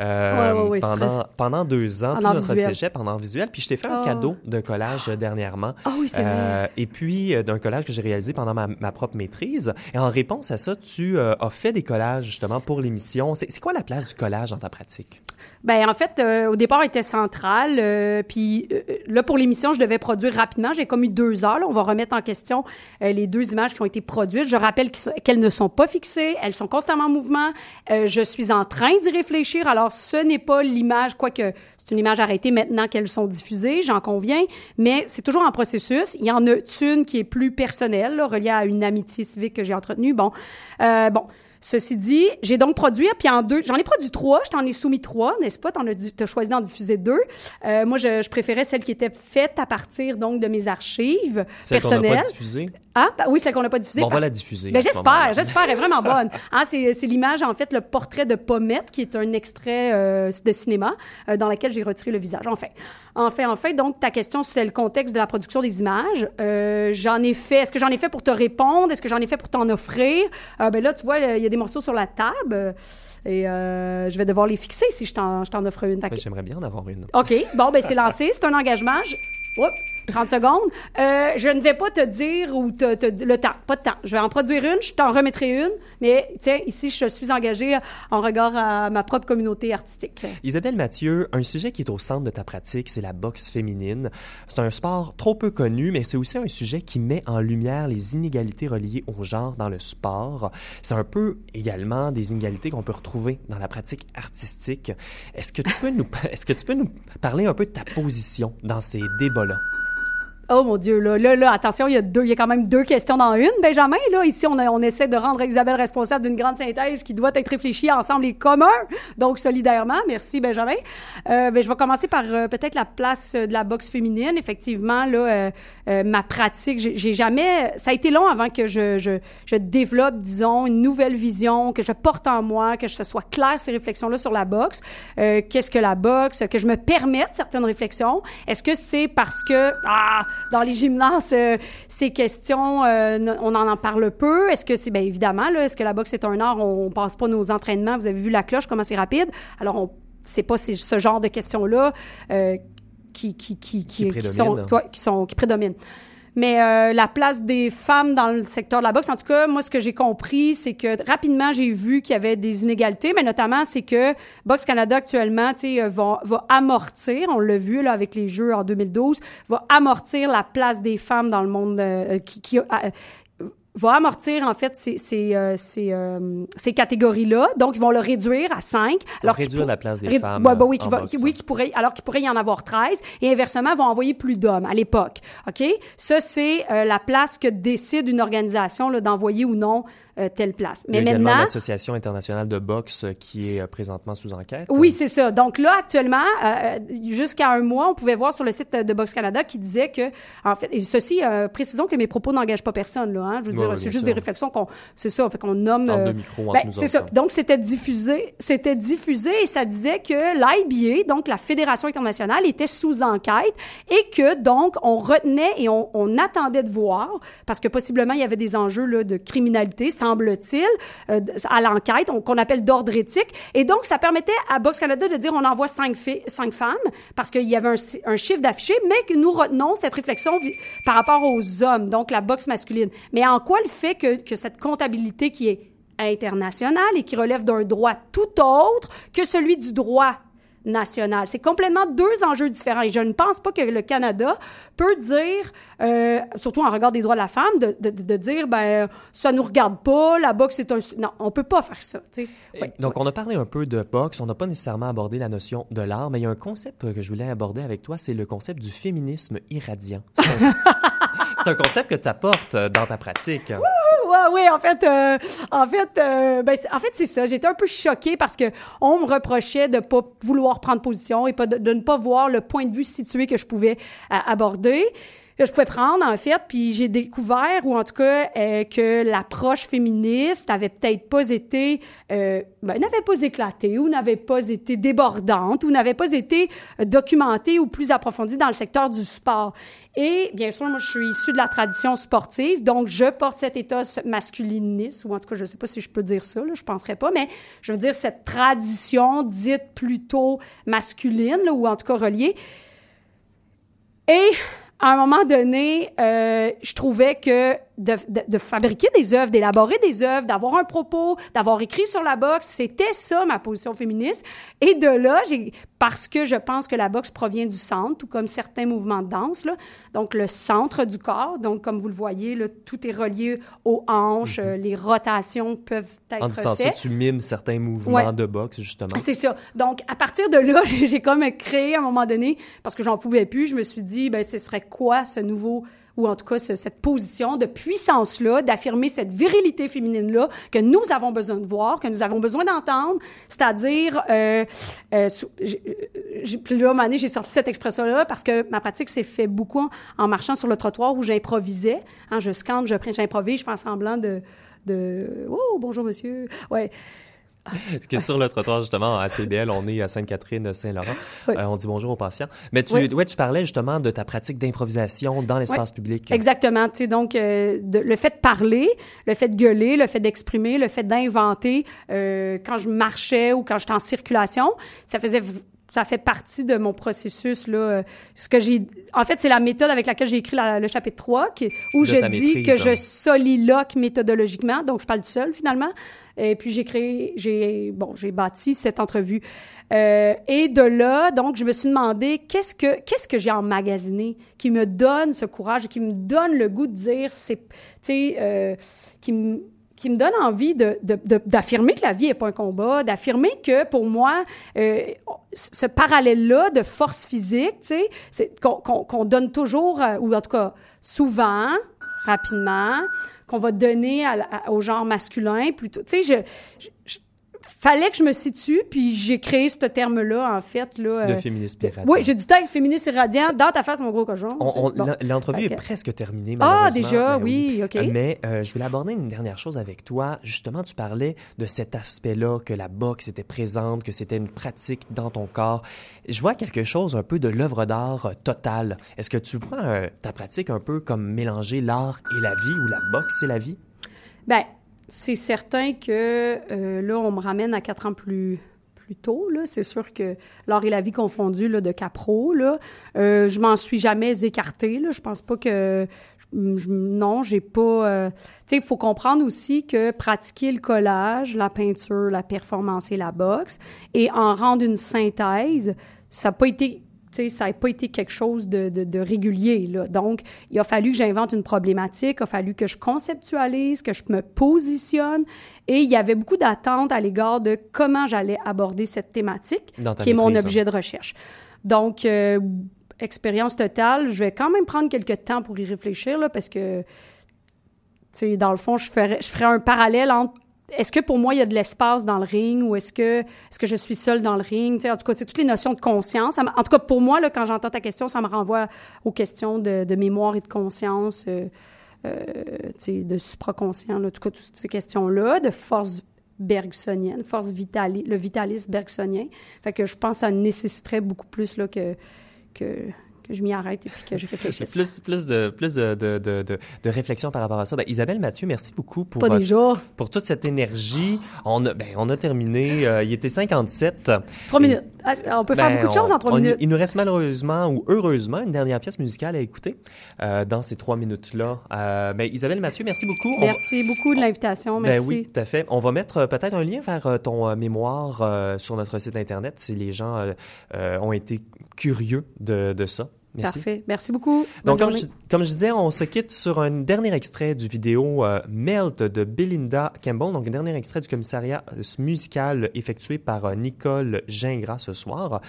euh, pendant, pendant deux ans, tout notre cégep pendant visuel. Puis je t'ai fait un oh. cadeau d'un collage dernièrement. Ah oui, c'est vrai. Et puis, d'un collage que j'ai réalisé pendant ma, ma, propre maîtrise. Et en réponse à ça, tu as fait des collages justement pour l'émission. C'est quoi la place du collage dans ta pratique? Ben en fait, euh, au départ, il était central. Euh, puis euh, là, pour l'émission, je devais produire rapidement. J'ai comme eu deux heures. On va remettre en question les deux images qui ont été produites. Je rappelle qu'elles ne sont pas fixées. Elles sont constamment en mouvement. je suis en train d'y réfléchir. Alors, ce n'est pas l'image, quoique c'est une image arrêtée maintenant qu'elles sont diffusées, j'en conviens, mais c'est toujours en processus. Il y en a une qui est plus personnelle, reliée à une amitié civique que j'ai entretenue. Bon, bon, Ceci dit, j'ai donc produit, puis en deux, j'en ai produit trois, je t'en ai soumis trois, n'est-ce pas? T'en as, as choisi d'en diffuser deux. Euh, moi, je, je, préférais celle qui était faite à partir donc de mes archives celle personnelles. Celle qu'on pas diffusée? Ah, ben oui, celle qu'on n'a pas diffusée. Bon, on va la diffuser. Ben, j'espère, j'espère, elle est vraiment bonne. Ah, c'est, c'est l'image, en fait, le portrait de Pommette, qui est un extrait euh, de cinéma euh, dans lequel j'ai retiré le visage. Enfin, enfin, enfin, donc ta question, c'est le contexte de la production des images. Euh, j'en ai fait, est-ce que j'en ai fait pour te répondre? Est-ce que j'en ai fait pour t'en offrir? Euh, ben là, tu vois, il y a des morceaux sur la table. Et euh, je vais devoir les fixer si je t'en offre une. Ben, j'aimerais bien en avoir une. OK. Bon, ben c'est lancé. C'est un engagement. 30 secondes. Euh, je ne vais pas te dire ou te, le temps, pas de temps. Je vais en produire une, je t'en remettrai une, mais tiens, ici, je suis engagée en regard à ma propre communauté artistique. Isabelle Mathieu, un sujet qui est au centre de ta pratique, c'est la boxe féminine. C'est un sport trop peu connu, mais c'est aussi un sujet qui met en lumière les inégalités reliées au genre dans le sport. C'est un peu également des inégalités qu'on peut retrouver dans la pratique artistique. Est-ce que est-ce que tu peux nous parler un peu de ta position dans ces débats-là? Oh mon Dieu, là, là, là, attention, il y a deux, il y a quand même deux questions dans une, Benjamin. Là, ici, on, on essaie de rendre Isabelle responsable d'une grande synthèse qui doit être réfléchie ensemble et commun, donc solidairement. Merci, Benjamin. Euh, ben, je vais commencer par euh, peut-être la place de la boxe féminine. Effectivement, là, euh, euh ma pratique, j'ai jamais, ça a été long avant que je, je, je, développe, disons, une nouvelle vision, que je porte en moi, que je sois clair ces réflexions-là sur la boxe. Euh, Qu'est-ce que la boxe? Que je me permette certaines réflexions? Est-ce que c'est parce que ah dans les gymnases, euh, ces questions, euh, on en en parle peu. Est-ce que c'est, bien évidemment, là, est-ce que la boxe est un art? On, on passe pas nos entraînements. Vous avez vu la cloche, comment c'est rapide? Alors, on, c'est pas ce genre de questions-là euh, qui, qui, qui, qui, qui, sont, qui, sont, qui prédominent. Mais euh, la place des femmes dans le secteur de la boxe, en tout cas, moi, ce que j'ai compris, c'est que rapidement, j'ai vu qu'il y avait des inégalités, mais notamment, c'est que Boxe Canada actuellement, tu sais, euh, va, va amortir, on l'a vu là avec les Jeux en 2012, va amortir la place des femmes dans le monde euh, qui, qui euh, va amortir en fait ces, ces, euh, ces, euh, ces catégories-là. Donc, ils vont le réduire à 5. Alors réduire la place des rédu femmes. bah, bah, oui, qui va, qui, oui, qui pourrait, alors qu'il pourrait y en avoir 13. Et inversement, vont envoyer plus d'hommes à l'époque. OK? Ça, c'est euh, la place que décide une organisation d'envoyer ou non euh, telle place. Mais Il y a maintenant, l'Association internationale de boxe qui est euh, présentement sous enquête. Oui, c'est ça. Donc là, actuellement, euh, jusqu'à un mois, on pouvait voir sur le site de Boxe Canada qui disait que, en fait, et ceci, euh, précisons que mes propos n'engagent pas personne, là. Hein, je veux dire, oui, c'est juste sûr. des réflexions qu'on, c'est ça, fait qu'on nomme. Euh, micro, ben, c'est ça. Donc c'était diffusé, c'était diffusé et ça disait que l'IBA, donc la Fédération internationale, était sous enquête et que donc on retenait et on, on attendait de voir parce que possiblement il y avait des enjeux là, de criminalité semble-t-il, euh, à l'enquête, qu'on appelle d'ordre éthique. Et donc, ça permettait à Box Canada de dire on envoie cinq, femmes parce qu'il y avait un, chiffre d'affiché, mais que nous retenons cette réflexion par rapport aux hommes, donc la boxe masculine. Mais en quoi le fait que cette comptabilité qui est internationale et qui relève d'un droit tout autre que celui du droit national. C'est complètement deux enjeux différents. Et je ne pense pas que le Canada peut dire, euh, surtout en regard des droits de la femme, de, de, de dire, ben, ça nous regarde pas, la boxe c'est un... Non, on peut pas faire ça. Ouais, donc, on a parlé un peu de boxe, on n'a pas nécessairement abordé la notion de l'art, mais il y a un concept que je voulais aborder avec toi, c'est le concept du féminisme irradiant. C'est un concept que tu apportes dans ta pratique. Ouais, oui, en fait, euh, en fait, euh, ben, en fait, c'est ça. J'étais un peu choquée parce que on me reprochait de pas vouloir prendre position et pas de, de, ne pas voir le point de vue situé que je pouvais euh, aborder que je pouvais prendre, en fait, puis j'ai découvert, ou en tout cas, euh, que l'approche féministe avait peut-être pas été, euh, ben, n'avait pas éclaté, ou n'avait pas été débordante, ou n'avait pas été documentée ou plus approfondie dans le secteur du sport. Et bien sûr, moi, je suis issue de la tradition sportive, donc je porte cet état masculiniste, ou en tout cas, je sais pas si je peux dire ça, là, je penserais pas, mais je veux dire cette tradition dite plutôt masculine, là, ou en tout cas reliée. Et à un moment donné, euh, je trouvais que de, de, de, fabriquer des œuvres, d'élaborer des œuvres, d'avoir un propos, d'avoir écrit sur la boxe, c'était ça ma position féministe. Et de là, j'ai parce que je pense que la boxe provient du centre, tout comme certains mouvements de danse, là. donc le centre du corps. Donc comme vous le voyez, là, tout est relié aux hanches, -hmm. les rotations peuvent être En disant faites. ça, tu mimes certains mouvements ouais. de boxe justement. C'est ça. Donc à partir de là, j'ai comme créé à un moment donné, parce que j'en pouvais plus, je me suis dit, ben ce serait quoi ce nouveau ou en tout cas ce, cette position de puissance-là, d'affirmer cette virilité féminine-là que nous avons besoin de voir, que nous avons besoin d'entendre, c'est-à-dire, euh, euh, puis là, année, j'ai sorti cette expression-là parce que ma pratique s'est fait beaucoup en, en, marchant sur le trottoir où j'improvisais. Hein, je scande, je j'improvise, je fais semblant de, de, oh, bonjour monsieur, ouais. Parce que sur le trottoir, justement, à CBL, on est à Sainte-Catherine, Saint-Laurent. Oui. Euh, on dit bonjour aux patients. Mais tu, oui. ouais, tu parlais justement de ta pratique d'improvisation dans l'espace oui. public. Exactement. Tu sais, donc, euh, de, le fait de parler, le fait de gueuler, le fait d'exprimer, le fait d'inventer, euh, quand je marchais ou quand j'étais en circulation, ça faisait ça fait partie de mon processus là. ce que j'ai, en fait, c'est la méthode avec laquelle j'ai écrit la- le chapitre 3, qui- où De je dis maîtrise, que je hein. soliloque méthodologiquement, donc je parle tout seul finalement. Et puis j'ai créé, j'ai bon, j'ai bâti cette entrevue. Euh, et de là, donc, je me suis demandé qu'est-ce que qu'est-ce que j'ai emmagasiné qui me donne ce courage qui me donne le goût de dire, c'est, tu sais, euh, qui me qui me donne envie d'affirmer que la vie n'est pas un combat, d'affirmer que pour moi, euh, ce parallèle-là de force physique, tu sais, qu'on, donne toujours, euh, ou en tout cas souvent, rapidement, qu'on va donner au genre masculin plutôt. Tu sais, je- fallait que je me situe, puis j'ai créé ce terme-là, en fait. Là, De euh, féministe pirate. Oui, j'ai dit « féministe irradiant dans ta face, mon gros cochon. Bon. L'entrevue est que- presque terminée, Ah, déjà, Ben oui, OK. Euh, Mais euh, je voulais aborder une dernière chose avec toi. Justement, tu parlais de cet aspect-là, que la boxe était présente, que c'était une pratique dans ton corps. Je vois quelque chose un peu de l'œuvre d'art totale. Est-ce que tu vois euh, ta pratique un peu comme mélanger l'art et la vie, ou la boxe et la vie? Ben, c'est certain que euh, là, on me ramène à quatre ans plus plus tôt. C'est sûr que l'art et la vie confondus, de Capro, là, euh, je m'en suis jamais écartée, là. Je pense pas que... je- je- non, j'ai pas... euh, tu sais, il faut comprendre aussi que pratiquer le collage, la peinture, la performance et la boxe, et en rendre une synthèse, ça n'a pas été ça n'a pas été quelque chose de, de- de régulier. Là. Donc, il a fallu que j'invente une problématique, il a fallu que je conceptualise, que je me positionne. Et il y avait beaucoup d'attentes à l'égard de comment j'allais aborder cette thématique, qui est mon objet de recherche. Donc, euh, expérience totale, je vais quand même prendre quelques temps pour y réfléchir, là, parce que, dans le fond, je ferais, je ferais un parallèle entre est-ce que pour moi, il y a de l'espace dans le ring ou est-ce que, est-ce que je suis seule dans le ring? En tout cas, c'est toutes les notions de conscience. En tout cas, pour moi, là, quand j'entends ta question, ça me renvoie aux questions de, mémoire et de conscience, euh, euh, de supraconscient, en tout cas, toutes ces questions-là, de force bergsonienne, force le vitalisme bergsonien. Fait que je pense que ça nécessiterait beaucoup plus là, que, que je m'y arrête et puis que je réfléchisse. Plus, plus, de, plus de, de, de, de- réflexion par rapport à ça. Ben, Isabelle Mathieu, merci beaucoup pour, Pas euh, déjà. pour toute cette énergie. On a, ben, on a terminé. euh, il était 57. Trois minutes. Ah, On peut faire Ben, beaucoup de choses on- en trois minutes. Il nous reste malheureusement ou heureusement une dernière pièce musicale à écouter euh, dans ces trois minutes-là. Euh, ben, Isabelle Mathieu, merci beaucoup. Va- Merci beaucoup de l'invitation. Ben Merci. oui, tout à fait. On va mettre euh, peut-être un lien vers euh, ton mémoire euh, sur notre site Internet si les gens ont été curieux de, de ça. Merci. Parfait. Merci beaucoup. Donc, je, comme je disais, on se quitte sur un dernier extrait du vidéo euh, Melt de Belinda Campbell, donc un dernier extrait du commissariat euh, musical effectué par euh, Nicole Gingras ce soir.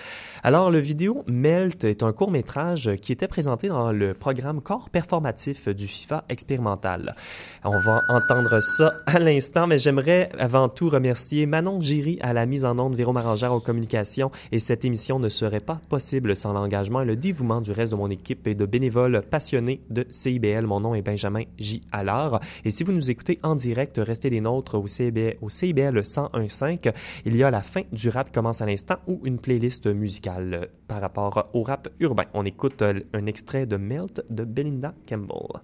Alors, le vidéo Melt est un court-métrage qui était présenté dans le programme Corps performatif du FIFA expérimental. On va entendre ça à l'instant, mais j'aimerais avant tout remercier Manon Giry à la mise en onde, Véro Marangère aux communications, et cette émission ne serait pas possible sans l'engagement et le dévouement du reste de mon équipe et de bénévoles passionnés de CIBL. Mon nom est Benjamin J. Allard. Et si vous nous écoutez en direct, restez les nôtres au CIBL, au CIBL 101.5. Il y a la fin du rap commence à l'instant ou une playlist musicale par rapport au rap urbain. On écoute euh, un extrait de Melt de Belinda Campbell.